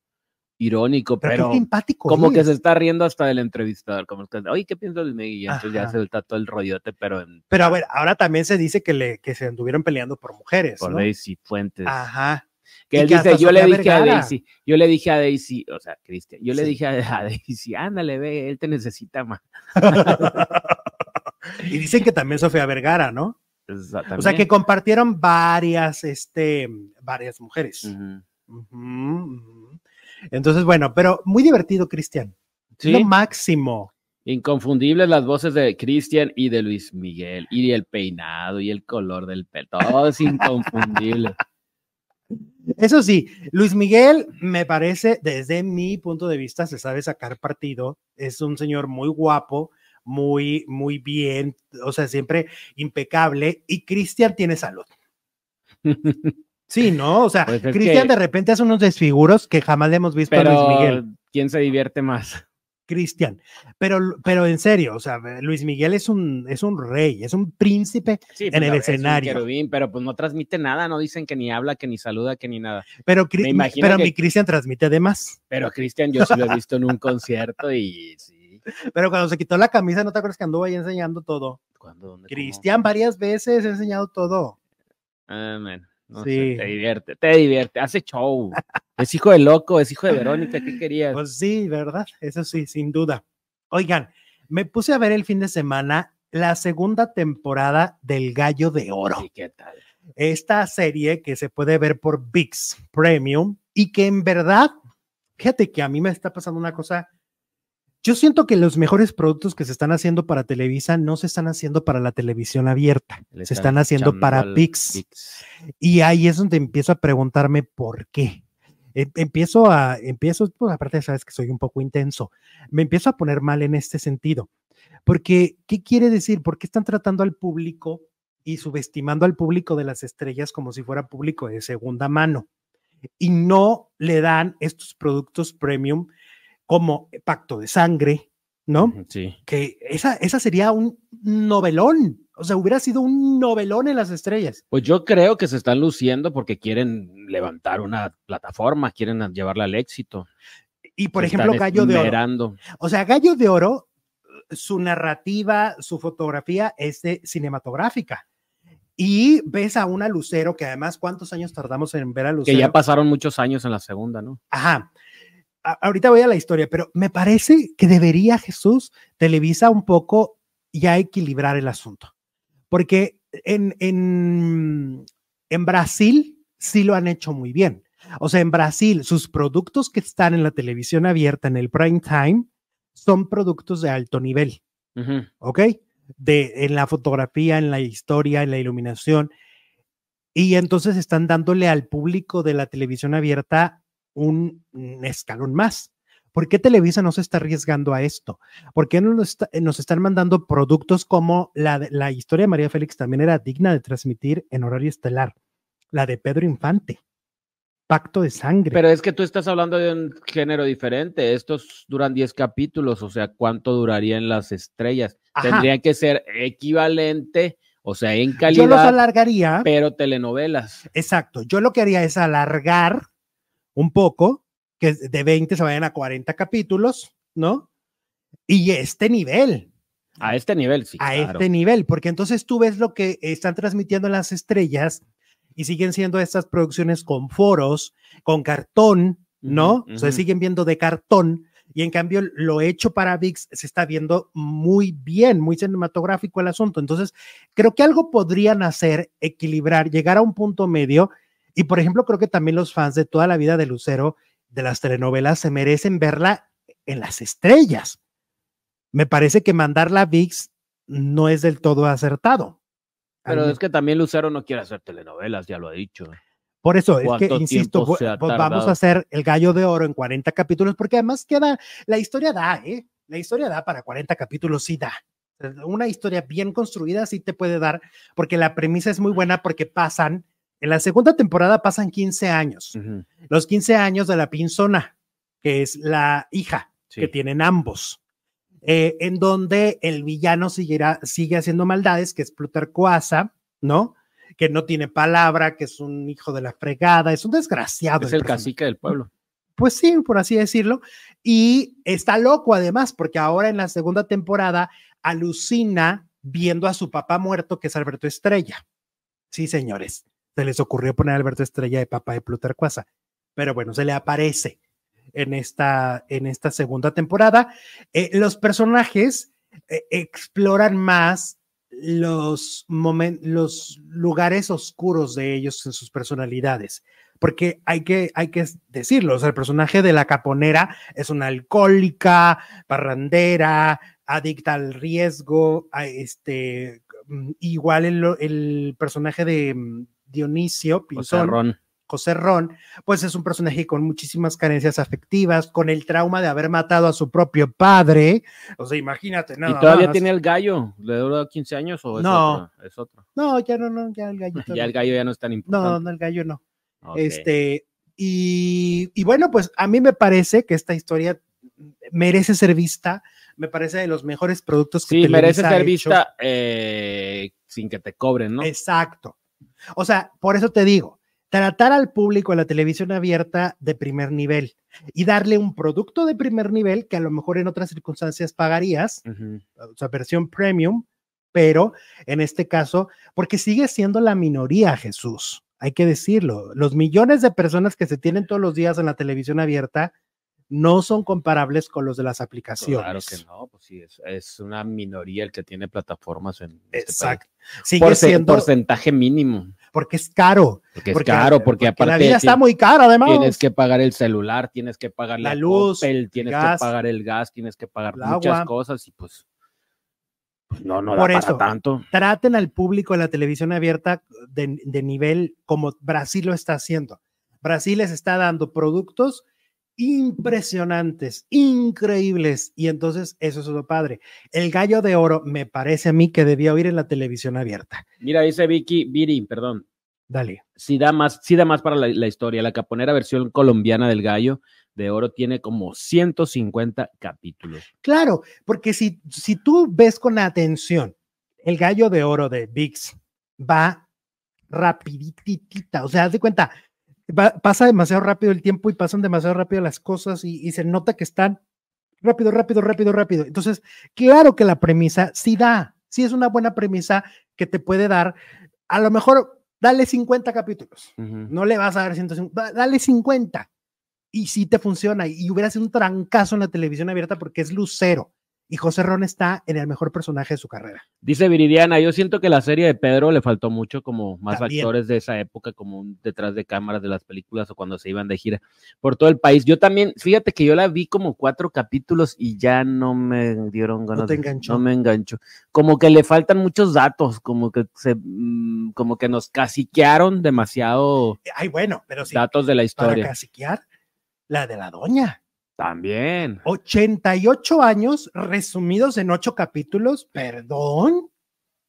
irónico. pero, Pero, qué simpático. como que se está riendo hasta del entrevistador. Como que, oye, ¿qué piensas de Miguel? Y entonces ya se suelta todo el rollote, pero en, Pero a ver, ahora también se dice que, le, que se anduvieron peleando por mujeres. por ¿no? Daisy Fuentes. Ajá. que él que dice, yo le dije a. Daisy, yo le dije a Daisy, o sea, Cristian, yo le dije a, a Daisy, ándale, ve, él te necesita más. y dicen que también Sofía Vergara, ¿no? O sea, O sea, que compartieron varias, este, varias mujeres. Ujú. Entonces, bueno, pero muy divertido, Cristian. Sí. Lo máximo. Inconfundibles las voces de Cristian y de Luis Miguel, y el peinado y el color del pelo, todo es inconfundible. Eso sí, Luis Miguel me parece, desde mi punto de vista, se sabe sacar partido. Es un señor muy guapo, muy, muy bien, o sea, siempre impecable. Y Cristian tiene salud. Sí, ¿no? O sea, Pues es Cristian que- de repente hace unos desfiguros que jamás le hemos visto a Luis Miguel. ¿quién se divierte más? Cristian. Pero, pero en serio, o sea, Luis Miguel es un, es un rey, es un príncipe, Sí, En el es un escenario. querubín, pero pues no transmite nada, no dicen que ni habla, que ni saluda, que ni nada. pero, Cri- Me pero que- mi Cristian transmite además. Pero Cristian yo sí lo he visto en un concierto y sí. Pero cuando se quitó la camisa, ¿no te acuerdas que anduvo ahí enseñando todo? Cristian varias veces ha enseñado todo. Ah, man, no Sí. sé, te divierte, te divierte, hace show. Es hijo de loco, es hijo de Verónica, ¿qué querías? Pues sí, ¿verdad? Eso sí, sin duda. Oigan, me puse a ver el fin de semana la segunda temporada del Gallo de Oro. ¿Y qué tal? esta serie que se puede ver por VIX Premium y que en verdad, fíjate que a mí me está pasando una cosa. Yo siento que los mejores productos que se están haciendo para Televisa no se están haciendo para la televisión abierta, Le se están haciendo para. ViX. Y ahí es donde empiezo a preguntarme por qué. Em- Empiezo a, empiezo, pues aparte sabes que soy un poco intenso, me empiezo a poner mal en este sentido. Porque, ¿qué quiere decir? ¿Por qué están tratando al público y subestimando al público de las estrellas como si fuera público de segunda mano? Y no le dan estos productos premium como Pacto de Sangre, ¿no? Sí. Que esa, esa sería un novelón, o sea, hubiera sido un novelón en las estrellas. Pues yo creo que se están luciendo porque quieren levantar una plataforma, quieren llevarla al éxito. Y por Se ejemplo, Gallo de Oro. O sea, Gallo de Oro, su narrativa, su fotografía es de cinematográfica. Y ves a una Lucero, que además, ¿cuántos años tardamos en ver a Que Lucero? ya pasaron muchos años en la segunda, ¿no? Ajá. Ahorita voy a la historia, pero me parece que debería Jesús Televisa un poco ya equilibrar el asunto. Porque en, en, en Brasil sí lo han hecho muy bien. O sea, en Brasil, sus productos que están en la televisión abierta en el prime time son productos de alto nivel, ¿ok? De, en la fotografía, en la historia, en la iluminación. Y entonces están dándole al público de la televisión abierta un, escalón más. ¿Por qué Televisa no se está arriesgando a esto? ¿Por qué no nos, nos están mandando productos como la, la historia de María Félix también era digna de transmitir en horario estelar? La de Pedro Infante pacto de sangre. Pero es que tú estás hablando de un género diferente. Estos duran 10 capítulos, o sea, ¿cuánto durarían las estrellas? Tendría que ser equivalente, o sea, en calidad. Yo los alargaría. Pero telenovelas. Exacto. Yo lo que haría es alargar un poco, que de 20 se vayan a 40 capítulos, ¿no? Y este nivel. A este nivel, sí. A este nivel, porque entonces tú ves lo que están transmitiendo las estrellas y siguen siendo estas producciones con foros, con cartón, ¿no? Se siguen viendo de cartón. Y en cambio, lo hecho para VIX se está viendo muy bien, muy cinematográfico el asunto. Entonces, creo que algo podrían hacer, equilibrar, llegar a un punto medio. Y por ejemplo, creo que también los fans de toda la vida de Lucero, de las telenovelas, se merecen verla en las estrellas. Me parece que mandarla a VIX no es del todo acertado. Pero es que también Lucero no quiere hacer telenovelas, ya lo ha dicho. Por eso, es que, insisto, pues vamos a hacer el gallo de oro en 40 capítulos, porque además queda, la historia da, ¿eh? La historia da para 40 capítulos, sí da. Una historia bien construida sí te puede dar, porque la premisa es muy buena, porque pasan, en la segunda temporada pasan 15 años. Los 15 años de la Pinzona, que es la hija que tienen ambos. Eh, en donde el villano seguirá, sigue haciendo maldades, que es Plutarco Asa, ¿no? Que no tiene palabra, que es un hijo de la fregada, es un desgraciado. Es el, cacique del pueblo. Pues sí, por así decirlo. Y está loco además, porque ahora en la segunda temporada alucina viendo a su papá muerto, que es Alberto Estrella. Sí, señores, se les ocurrió poner a Alberto Estrella de papá de Plutarco Asa. Pero bueno, se le aparece en esta, en esta segunda temporada. Eh, los personajes eh, exploran más los, los lugares oscuros de ellos en sus personalidades. Porque hay que, hay que decirlo, el personaje de la caponera es una alcohólica, parrandera, adicta al riesgo, este, mm, igual el, personaje de mm, Dionisio Pinzón, José Ron, pues es un personaje con muchísimas carencias afectivas, con el trauma de haber matado a su propio padre. O sea, imagínate, nada. ¿Y todavía tiene el gallo? ¿Le duró 15 años o es no, otro? Es otro? No, ya no, no, ya el gallo. ya el gallo ya no es tan importante. No, no, el gallo no. Este, y, y bueno, pues a mí me parece que esta historia merece ser vista, me parece de los mejores productos que Sí, merece ser vista eh, sin que te cobren, ¿no? Exacto. O sea, por eso te digo, tratar al público de la televisión abierta de primer nivel y darle un producto de primer nivel que a lo mejor en otras circunstancias pagarías, o sea, versión premium, pero en este caso, porque sigue siendo la minoría, Jesús, hay que decirlo, los millones de personas que se tienen todos los días en la televisión abierta no son comparables con los de las aplicaciones. Claro que no, pues sí, es, una minoría el que tiene plataformas en este Exacto. Sigue siendo porcentaje mínimo. Porque es caro. Porque es caro, porque, aparte. La vida está muy cara, además. Tienes que pagar el celular, tienes que pagar la, luz, tienes que pagar el gas, tienes que pagar muchas cosas y pues. pues no, no Por da eso, tanto. Traten al público de la televisión abierta de, de nivel como Brasil lo está haciendo. Brasil les está dando productos impresionantes, increíbles. Y entonces eso es lo padre. El gallo de oro me parece a mí que debía oír en la televisión abierta. Mira, dice Vicky, Viri, perdón. Dale. Sí da más, sí da más para la, historia. La caponera versión colombiana del gallo de oro tiene como 150 capítulos. Claro, porque si, si tú ves con atención el gallo de oro de VIX, va rapiditita, o sea, haz de cuenta, pasa demasiado rápido el tiempo y pasan demasiado rápido las cosas y, se nota que están rápido, rápido, rápido, rápido. Entonces, claro que la premisa sí da, sí es una buena premisa que te puede dar, a lo mejor dale 50 capítulos, no le vas a dar 150, dale 50 y sí te funciona y hubiera sido un trancazo en la televisión abierta porque es lucero y José Ron está en el mejor personaje de su carrera. Dice Viridiana, yo siento que la serie de Pedro le faltó mucho como más También. actores de esa época, como un detrás de cámaras de las películas o cuando se iban de gira por todo el país. Yo también, fíjate que yo la vi como cuatro capítulos y ya no me dieron ganas. te de- enganchó. No me engancho. Como que le faltan muchos datos, como que se, mm, como que nos caciquearon demasiado Ay, bueno, pero sí, datos de la para historia. caciquear, la de la doña. También. 88 años resumidos en ocho capítulos, perdón,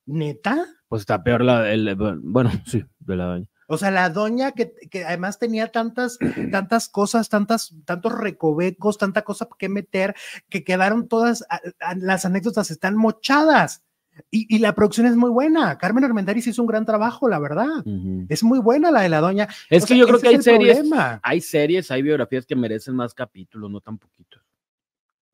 neta. Pues está peor la, el, bueno, sí, de la doña. O sea, la doña que, que además tenía tantas, tantas cosas, tantas, tantos recovecos, tanta cosa que meter, que quedaron todas, las anécdotas están mochadas. Y, y la producción es muy buena. Carmen Armendáriz hizo un gran trabajo, la verdad. Ujú. Es muy buena la de la doña. Es O que sea, yo creo que hay series, problema. hay series, hay biografías que merecen más capítulos, no tan poquitos.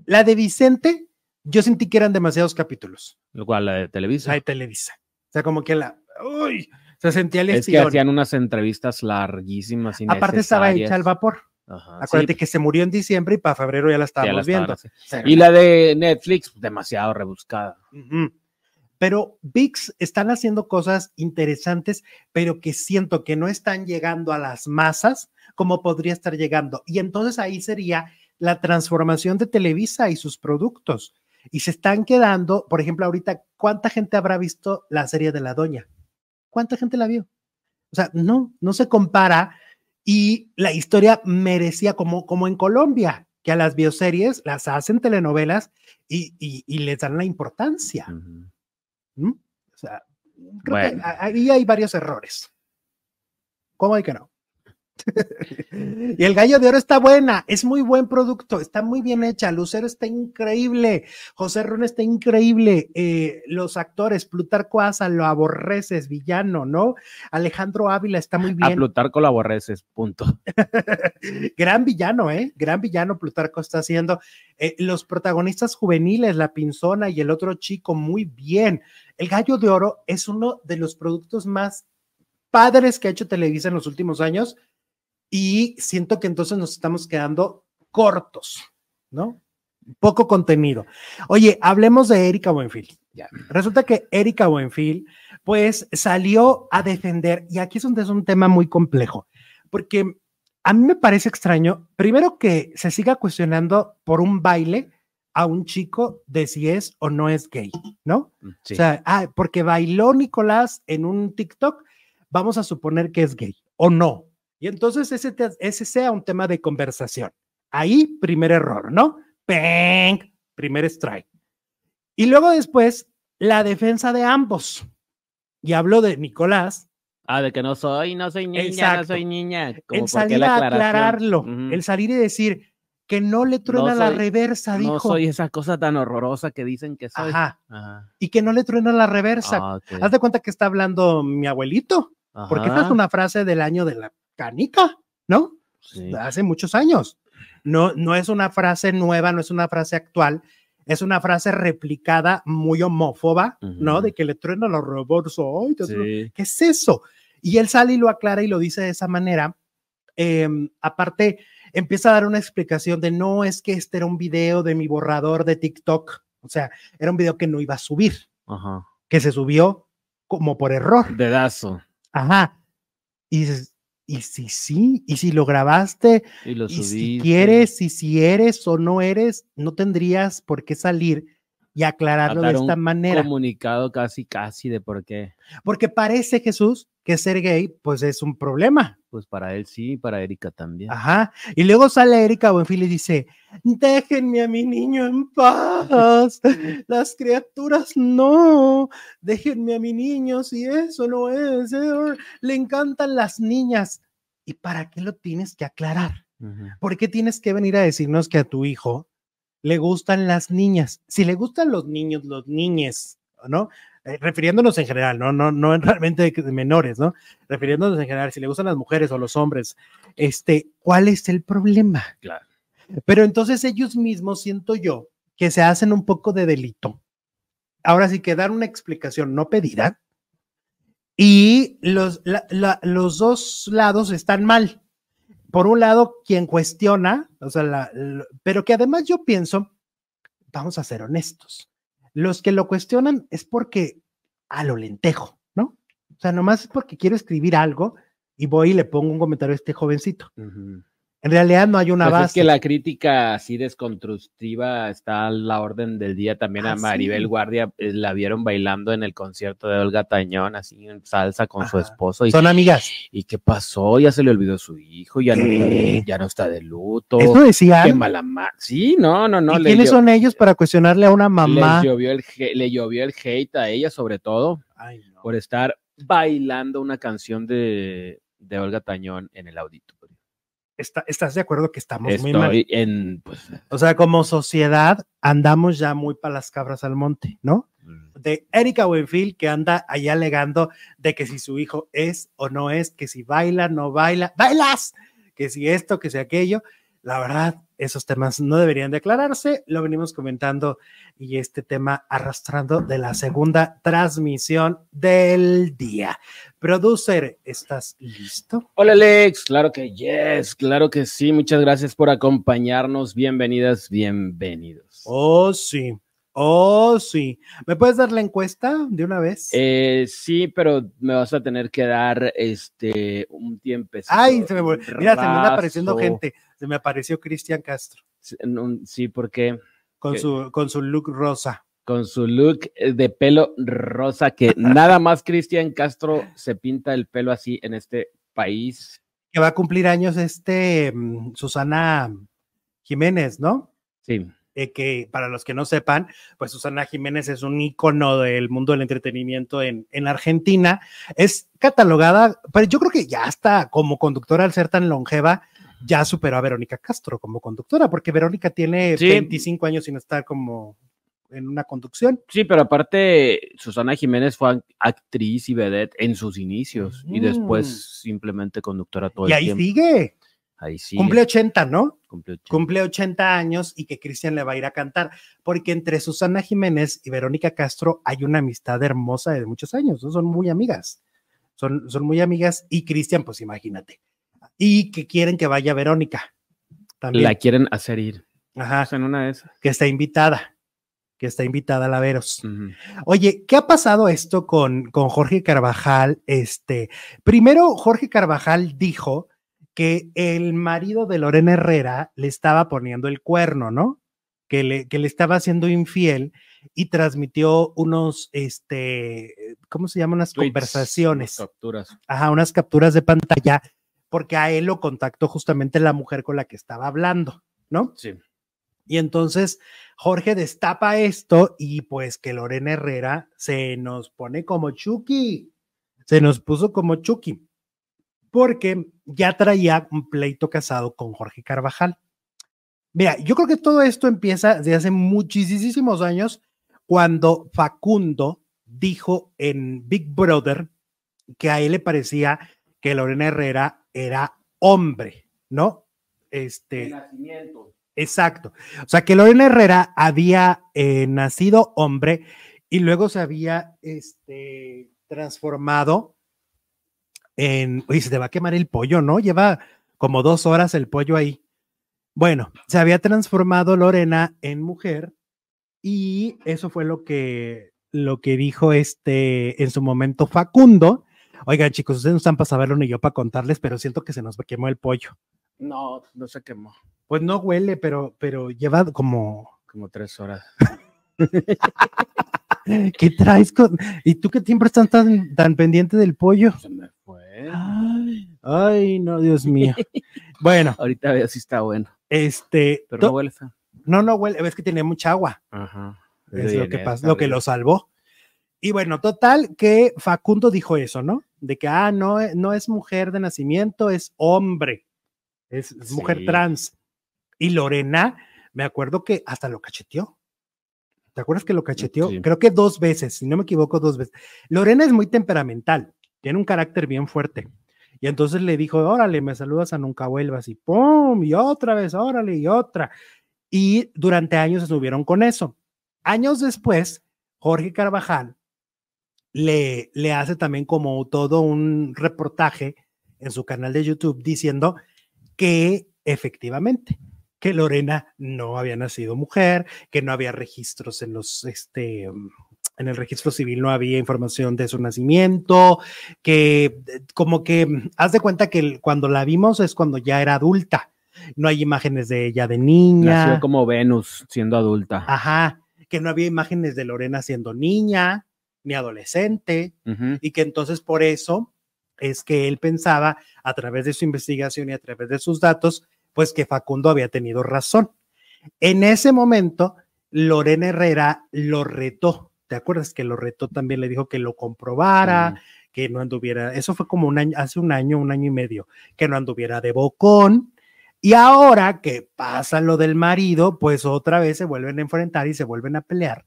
La de Vicente, yo sentí que eran demasiados capítulos. Lo cual, la de Televisa. La de Televisa. O sea, como que la. Uy, se sentía el es que hacían unas entrevistas larguísimas. Aparte estaba hecha al vapor. Ajá, Acuérdate sí, que se murió en diciembre y para febrero ya la ya la estábamos viendo. sea, Y la de Netflix, demasiado rebuscada. Ujú. Pero VIX están haciendo cosas interesantes, pero que siento que no están llegando a las masas como podría estar llegando. Y entonces ahí sería la transformación de Televisa y sus productos. Y se están quedando, por ejemplo, ahorita, ¿cuánta gente habrá visto la serie de la doña? ¿Cuánta gente la vio? O sea, no, no se compara. Y la historia merecía, como, como en Colombia, que a las bioseries las hacen telenovelas y, y- les dan la importancia. ¿Mm? O sea, creo que Bueno. a- ahí hay varios errores. ¿Cómo hay que no? y el gallo de oro está buena, es muy buen producto, está muy bien hecha. Lucero está increíble, José Ron está increíble. eh, los actores, Plutarco Asa lo aborreces, villano, ¿no? Alejandro Ávila está muy A bien. Plutarco la aborreces, punto. Gran villano, ¿eh? Gran villano Plutarco está haciendo. Eh, los protagonistas juveniles, la Pinzona y el otro chico, muy bien. El Gallo de Oro es uno de los productos más padres que ha hecho Televisa en los últimos años y siento que entonces nos estamos quedando cortos, ¿no? Poco contenido. Oye, hablemos de Erika Buenfil. Ya. Resulta que Erika Buenfil, pues salió a defender, y aquí es donde es un tema muy complejo, porque a mí me parece extraño, primero que se siga cuestionando por un baile a un chico de si es o no es gay, ¿no? Sí. O sea, ah, porque bailó Nicolás en un TikTok, vamos a suponer que es gay o no. Y entonces ese, te- ese sea un tema de conversación. Ahí, primer error, ¿no? ¡Peng! Primer strike. Y luego después, la defensa de ambos. Y hablo de Nicolás, ah, de que no soy, no soy niña, no soy niña. Como el salir a aclararlo, Ujú. el salir y decir que no le truena la soy- reversa, dijo. No soy esa cosa tan horrorosa que dicen que soy. Ajá. Ajá. Y que no le truena la reversa. Ah. Haz de cuenta que está hablando mi abuelito, porque esta es una frase del año de la canica, ¿no? sí. Hace muchos años. No, no es una frase nueva, no es una frase actual, es una frase replicada muy homófoba, ¿no? De que le truena te truena. Sí. ¿Qué es eso? Y él sale y lo aclara y lo dice de esa manera. Em, aparte, empieza a dar una explicación de no es que este era un video de mi borrador de TikTok. O sea, era un video que no iba a subir, Ajá. que se subió como por error. Dedazo. Ajá. Y dices, y si sí, y si lo grabaste, Y lo y si quieres, y si eres o no eres, no tendrías por qué salir y aclararlo de esta un manera. Comunicado casi, casi de por qué. Porque parece, Jesús, que ser gay, pues es un problema. Pues para él sí, para Erika también. Ajá. Y luego sale Erika Buenfil y dice, déjenme a mi niño en paz. Las criaturas no. Déjenme a mi niño si eso no es. eh, Le encantan las niñas. ¿Y para qué lo tienes que aclarar? Ujú. ¿Por qué tienes que venir a decirnos que a tu hijo le gustan las niñas? Si le gustan los niños, los niñes, ¿no? Eh, refiriéndonos en general, ¿no? No, no en realmente de menores, ¿no? Refiriéndonos en general, si le gustan las mujeres o los hombres, este, ¿cuál es el problema? Claro. Pero entonces ellos mismos, siento yo, que se hacen un poco de delito. Ahora sí que dar una explicación no pedida. Y los, la- la- los dos lados están mal. Por un lado, quien cuestiona, o sea, pero que además yo pienso vamos a ser honestos. Los que lo cuestionan es porque a lo lentejo, ¿no? O sea, nomás es porque quiero escribir algo y voy y le pongo un comentario a este jovencito. En realidad no hay una Pues base. es que la crítica así desconstructiva está a la orden del día. También Ah, a Maribel sí. Guardia eh, la vieron bailando en el concierto de Olga Tañón, así en salsa con su esposo. Y, Son amigas. ¿y qué pasó? Ya se le olvidó su hijo, ya, no, ¿Qué? ya no está de luto. Eso Qué decían. mala ma- Sí, no, no, no. ¿Y le quiénes son ellos para cuestionarle a una mamá? les llovió el, le llovió el hate a ella, sobre todo, Ay, no. por estar bailando una canción de, de Olga Tañón en el auditorio. Está- ¿Estás de acuerdo que estamos muy mal? En, pues, O sea, como sociedad andamos ya muy para las cabras al monte, ¿no? De Erika Buenfil que anda ahí alegando de que si su hijo es o no es, que si baila, no baila, bailas, que si esto, que si aquello. La verdad, esos temas no deberían declararse. Lo venimos comentando y este tema arrastrando de la segunda transmisión del día. Producer, ¿estás listo? Hola Alex, claro que yes, claro que sí, muchas gracias por acompañarnos, bienvenidas, bienvenidos. Oh, sí. Oh, sí. ¿Me puedes dar la encuesta de una vez? Eh, sí, pero me vas a tener que dar este un tiempo. Ay, se me Mira, se me anda apareciendo gente. Se me apareció Cristian Castro Sí, porque con ¿Qué? su, con su look rosa. con su look de pelo rosa, que nada más Cristian Castro se pinta el pelo así en este país. Que va a cumplir años este mm, Susana Jiménez, ¿no? Sí, Eh, que para los que no sepan, pues Susana Jiménez es un ícono del mundo del entretenimiento en, en Argentina. Es catalogada, pero yo creo que ya está como conductora al ser tan longeva, ya superó a Verónica Castro como conductora, porque Verónica tiene Sí. 25 años sin estar como en una conducción. sí, pero aparte Susana Jiménez fue ac- actriz y vedette en sus inicios y Mm. después simplemente conductora todo y el ahí tiempo. sigue. Ahí sí. Cumple 80, ¿no? Cumple ochenta. Cumple 80 años y que Cristian le va a ir a cantar, porque entre Susana Jiménez y Verónica Castro hay una amistad hermosa de muchos años, ¿no? son muy amigas, son, son muy amigas y Cristian, pues imagínate, y que quieren que vaya Verónica también, La quieren hacer ir. Ajá, Pues en una de esas. que está invitada, que está invitada a la Veros. Oye, ¿qué ha pasado esto con, con Jorge Carvajal? Este, primero, Jorge Carvajal dijo que el marido de Lorena Herrera le estaba poniendo el cuerno, ¿no? Que le, que le estaba haciendo infiel y transmitió unos, este, ¿cómo se llaman? Unas Tweets, conversaciones, Capturas. ajá, unas capturas de pantalla, porque a él lo contactó justamente la mujer con la que estaba hablando, ¿no? Sí. Y entonces Jorge destapa esto y pues que Lorena Herrera se nos pone como Chucky, se nos puso como Chucky, porque ya traía un pleito casado con Jorge Carvajal. Mira, yo creo que todo esto empieza desde hace muchísimos años cuando Facundo dijo en Big Brother que a él le parecía que Lorena Herrera era hombre, ¿no? Este, nacimiento. Exacto. O sea, que Lorena Herrera había eh, nacido hombre y luego se había este, transformado en. Oye, se te va a quemar el pollo, ¿no? Lleva como dos horas el pollo ahí. Bueno, se había transformado Lorena en mujer y eso fue lo que, lo que dijo este en su momento Facundo. Oigan, chicos, ustedes no están para saberlo ni yo para contarles, pero siento que se nos quemó el pollo. No, no se quemó. Pues no huele, pero, pero lleva como. Como tres horas. ¿Qué traes con.? ¿Y tú qué siempre estás tan, tan pendiente del pollo? Se me fue. Ay, ay, no, Dios mío. Bueno, Ahorita veo si está bueno. este. Pero no huele feo. no, no huele, ves que tiene mucha agua. Ajá. Es lo que pasa, lo que lo salvó. Y bueno, total, que Facundo dijo eso, ¿no? De que, ah, no, eh, no es mujer de nacimiento, es hombre. Es, es mujer trans. Y Lorena, me acuerdo que hasta lo cacheteó. ¿Te acuerdas que lo cacheteó? Sí. Creo que dos veces, si no me equivoco, dos veces. Lorena es muy temperamental, tiene un carácter bien fuerte. Y entonces le dijo, órale, me saludas a nunca vuelvas y pum, y otra vez, órale, y otra. Y durante años estuvieron con eso. Años después, Jorge Carvajal le, le hace también como todo un reportaje en su canal de YouTube diciendo que efectivamente, que Lorena no había nacido mujer, que no había registros en los, este, en el registro civil no había información de su nacimiento, que como que haz de cuenta que cuando la vimos es cuando ya era adulta, no hay imágenes de ella de niña. Nació como Venus siendo adulta. Ajá, que no había imágenes de Lorena siendo niña ni adolescente, y que entonces por eso es que él pensaba a través de su investigación y a través de sus datos, pues que Facundo había tenido razón. En ese momento, Lorena Herrera lo retó. ¿Te acuerdas que lo retó también? Le dijo que lo comprobara, que no anduviera, eso fue como un año, hace un año, un año y medio, que no anduviera de bocón. Y ahora que pasa lo del marido, pues otra vez se vuelven a enfrentar y se vuelven a pelear.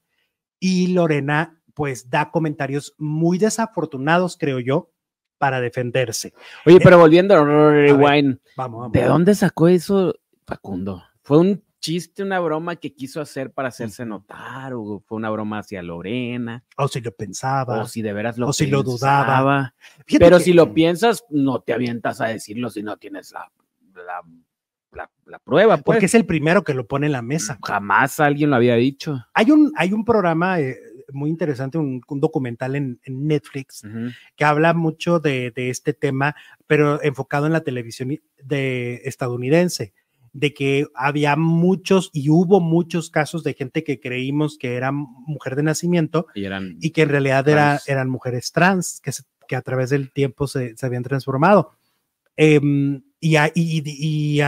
Y Lorena, pues da comentarios muy desafortunados, creo yo, para defenderse. Oye, pero volviendo a ver. Rewind, Vamos, vamos. ¿de dónde sacó eso Facundo? ¿Fue un chiste, una broma que quiso hacer para hacerse notar? ¿O fue una broma hacia Lorena? O si lo pensaba. ¿O si de veras lo o si lo dudaba. pensaba? Fíjate Pero que- si lo piensas, no te avientas a decirlo si no tienes la, la, la- la prueba, pues. Porque es el primero que lo pone en la mesa. Jamás alguien lo había dicho. Hay un, hay un programa eh, muy interesante, un, un documental en, en Netflix que habla mucho de, de este tema, pero enfocado en la televisión de estadounidense, de que había muchos y hubo muchos casos de gente que creímos que era mujer de nacimiento Y eran. y que en realidad era- eran mujeres trans, que, se- que a través del tiempo se, se habían transformado. Em, y, a- y- y- y,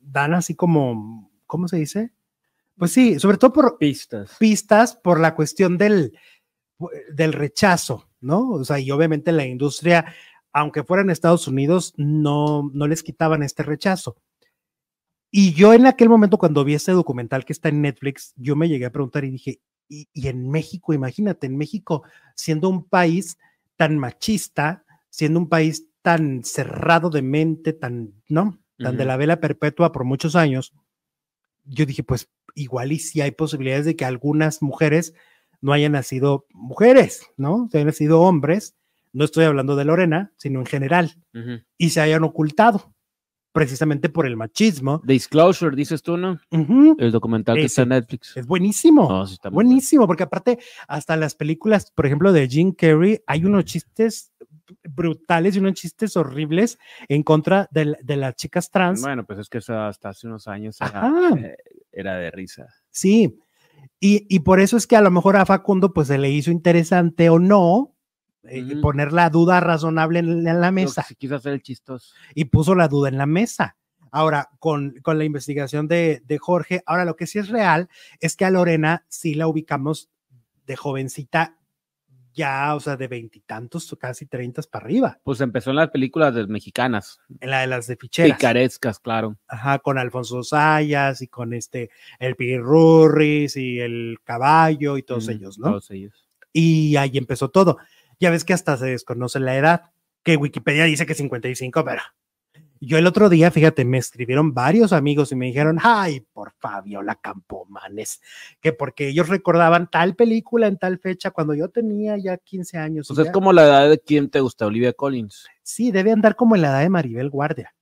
dan así como, ¿cómo se dice? Pues sí, sobre todo por pistas. pistas por la cuestión del, del rechazo, ¿no? O sea, y obviamente la industria, aunque fuera en Estados Unidos, no, no les quitaban este rechazo. Y yo en aquel momento, cuando vi este documental que está en Netflix, yo me llegué a preguntar y dije, y, y en México, imagínate, en México, siendo un país tan machista, siendo un país tan cerrado de mente, tan, ¿no? Tan de la vela perpetua por muchos años, yo dije, pues igual y si hay posibilidades de que algunas mujeres no hayan nacido mujeres, ¿no? Se hayan nacido hombres, no estoy hablando de Lorena, sino en general, y se hayan ocultado, precisamente por el machismo. Disclosure, dices tú, ¿no? El documental que está en. Netflix. Es buenísimo. Oh, sí está. Buenísimo, porque aparte, hasta las películas, por ejemplo, de Jim Carrey, hay unos chistes brutales y unos chistes horribles en contra de, de las chicas trans. Bueno, pues es que eso hasta hace unos años era, eh, era de risa. Sí, y, y por eso es que a lo mejor a Facundo pues se le hizo interesante o no eh, Ujú. poner la duda razonable en, en la mesa sí quiso hacer el chistoso. y puso la duda en la mesa. Ahora, con, con la investigación de, de Jorge, ahora lo que sí es real es que a Lorena sí la ubicamos de jovencita ya, o sea, de veintitantos, casi treintas para arriba, Pues empezó en las películas de mexicanas, en la de las de ficheras. picarescas, claro. Ajá, con Alfonso Sayas y con este, el Pirurris y el Caballo y todos Ujú, ellos, ¿no? Todos ellos. y ahí empezó todo. Ya ves que hasta se desconoce la edad, que Wikipedia dice que 55, pero yo el otro día, fíjate, me escribieron varios amigos y me dijeron, ay, por Fabiola Campomanes, que porque ellos recordaban tal película en tal fecha cuando yo tenía ya 15 años. Pues y es ya- como la edad de quién te gusta, Olivia Collins. Sí, debe andar como en la edad de Maribel Guardia.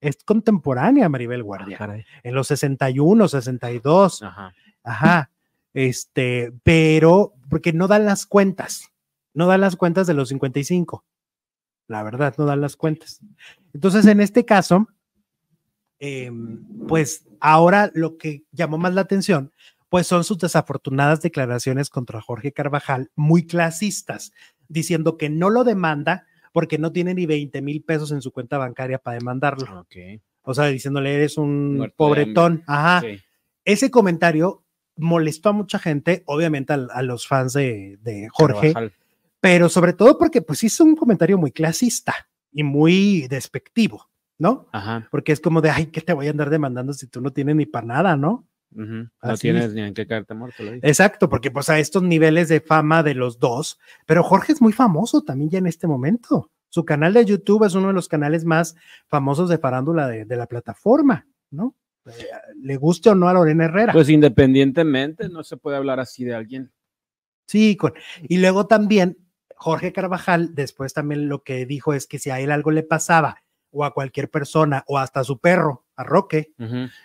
Es contemporánea Maribel Guardia, Caray. en los 61, 62. Ajá. Ajá. Este, pero porque no dan las cuentas, no dan las cuentas de los 55. La verdad, no dan las cuentas. Entonces, en este caso, em, pues ahora lo que llamó más la atención, pues son sus desafortunadas declaraciones contra Jorge Carvajal, muy clasistas, diciendo que no lo demanda porque no tiene ni 20 mil pesos en su cuenta bancaria para demandarlo. Ok. O sea, diciéndole, eres un Muerto de pobretón. Ajá Sí. ese comentario molestó a mucha gente, obviamente a, a los fans de, de Jorge, Carvajal. Pero sobre todo porque pues hizo un comentario muy clasista y muy despectivo, ¿no? Ajá. Porque es como de, ay, ¿qué te voy a andar demandando si tú no tienes ni para nada, ¿no? ujú. No Así. tienes ni en qué caerte muerto. lo. Exacto, porque pues a estos niveles de fama de los dos, pero Jorge es muy famoso también ya en este momento. Su canal de YouTube es uno de los canales más famosos de farándula de, de la plataforma, ¿no? Eh, Le guste o no a Lorena Herrera. Pues independientemente, no se puede hablar así de alguien. Sí, con, y luego también Jorge Carvajal, después también lo que dijo es que si a él algo le pasaba, o a cualquier persona, o hasta a su perro, a Roque.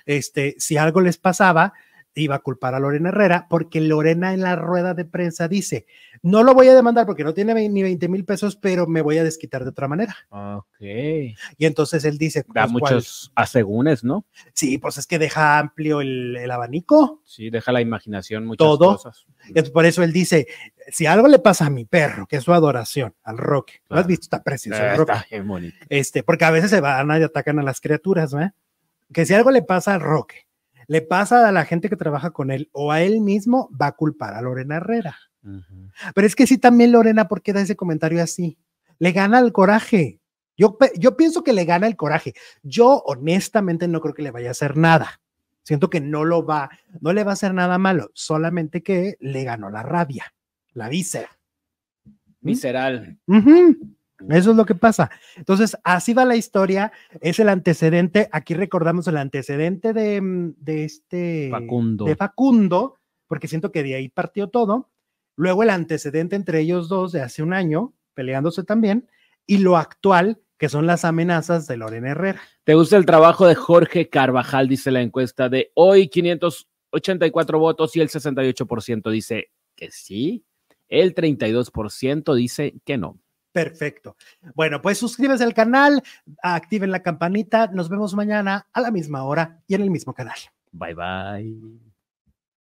Este, si algo les pasaba, iba a culpar a Lorena Herrera, porque Lorena en la rueda de prensa dice, no lo voy a demandar porque no tiene ni 20 mil pesos, pero me voy a desquitar de otra manera. Ok. Y entonces él dice... Da pues, muchos asegúnes, ¿no? Sí, pues es que deja amplio el, abanico. Sí, deja la imaginación muchas Todo. cosas. por eso él dice, si algo le pasa a mi perro, que es su adoración, al Roque, ¿lo has visto? Está precioso el Roque. Está bonito. Este, porque a veces se van y atacan a las criaturas, ¿eh? Que si algo le pasa al Roque, le pasa a la gente que trabaja con él o a él mismo, va a culpar a Lorena Herrera. Pero es que sí, también Lorena, ¿por qué da ese comentario así? Le gana el coraje. Yo, yo pienso que le gana el coraje. Yo honestamente no creo que le vaya a hacer nada. Siento que no lo va, no le va a hacer nada malo, solamente que le ganó la rabia, la víscera. Visceral. Eso es lo que pasa. Entonces, así va la historia. Es el antecedente. Aquí recordamos el antecedente de, mm, de este. Facundo. De Facundo, porque siento que de ahí partió todo. Luego el antecedente entre ellos dos de hace un año, peleándose también. Y lo actual, que son las amenazas de Lorena Herrera. ¿Te gusta el trabajo de Jorge Carvajal? Dice la encuesta de hoy, 584 votos y el 68% dice que sí. El 32% dice que no. Perfecto. Bueno, pues suscríbete al canal, activen la campanita. Nos vemos mañana a la misma hora y en el mismo canal. Bye bye.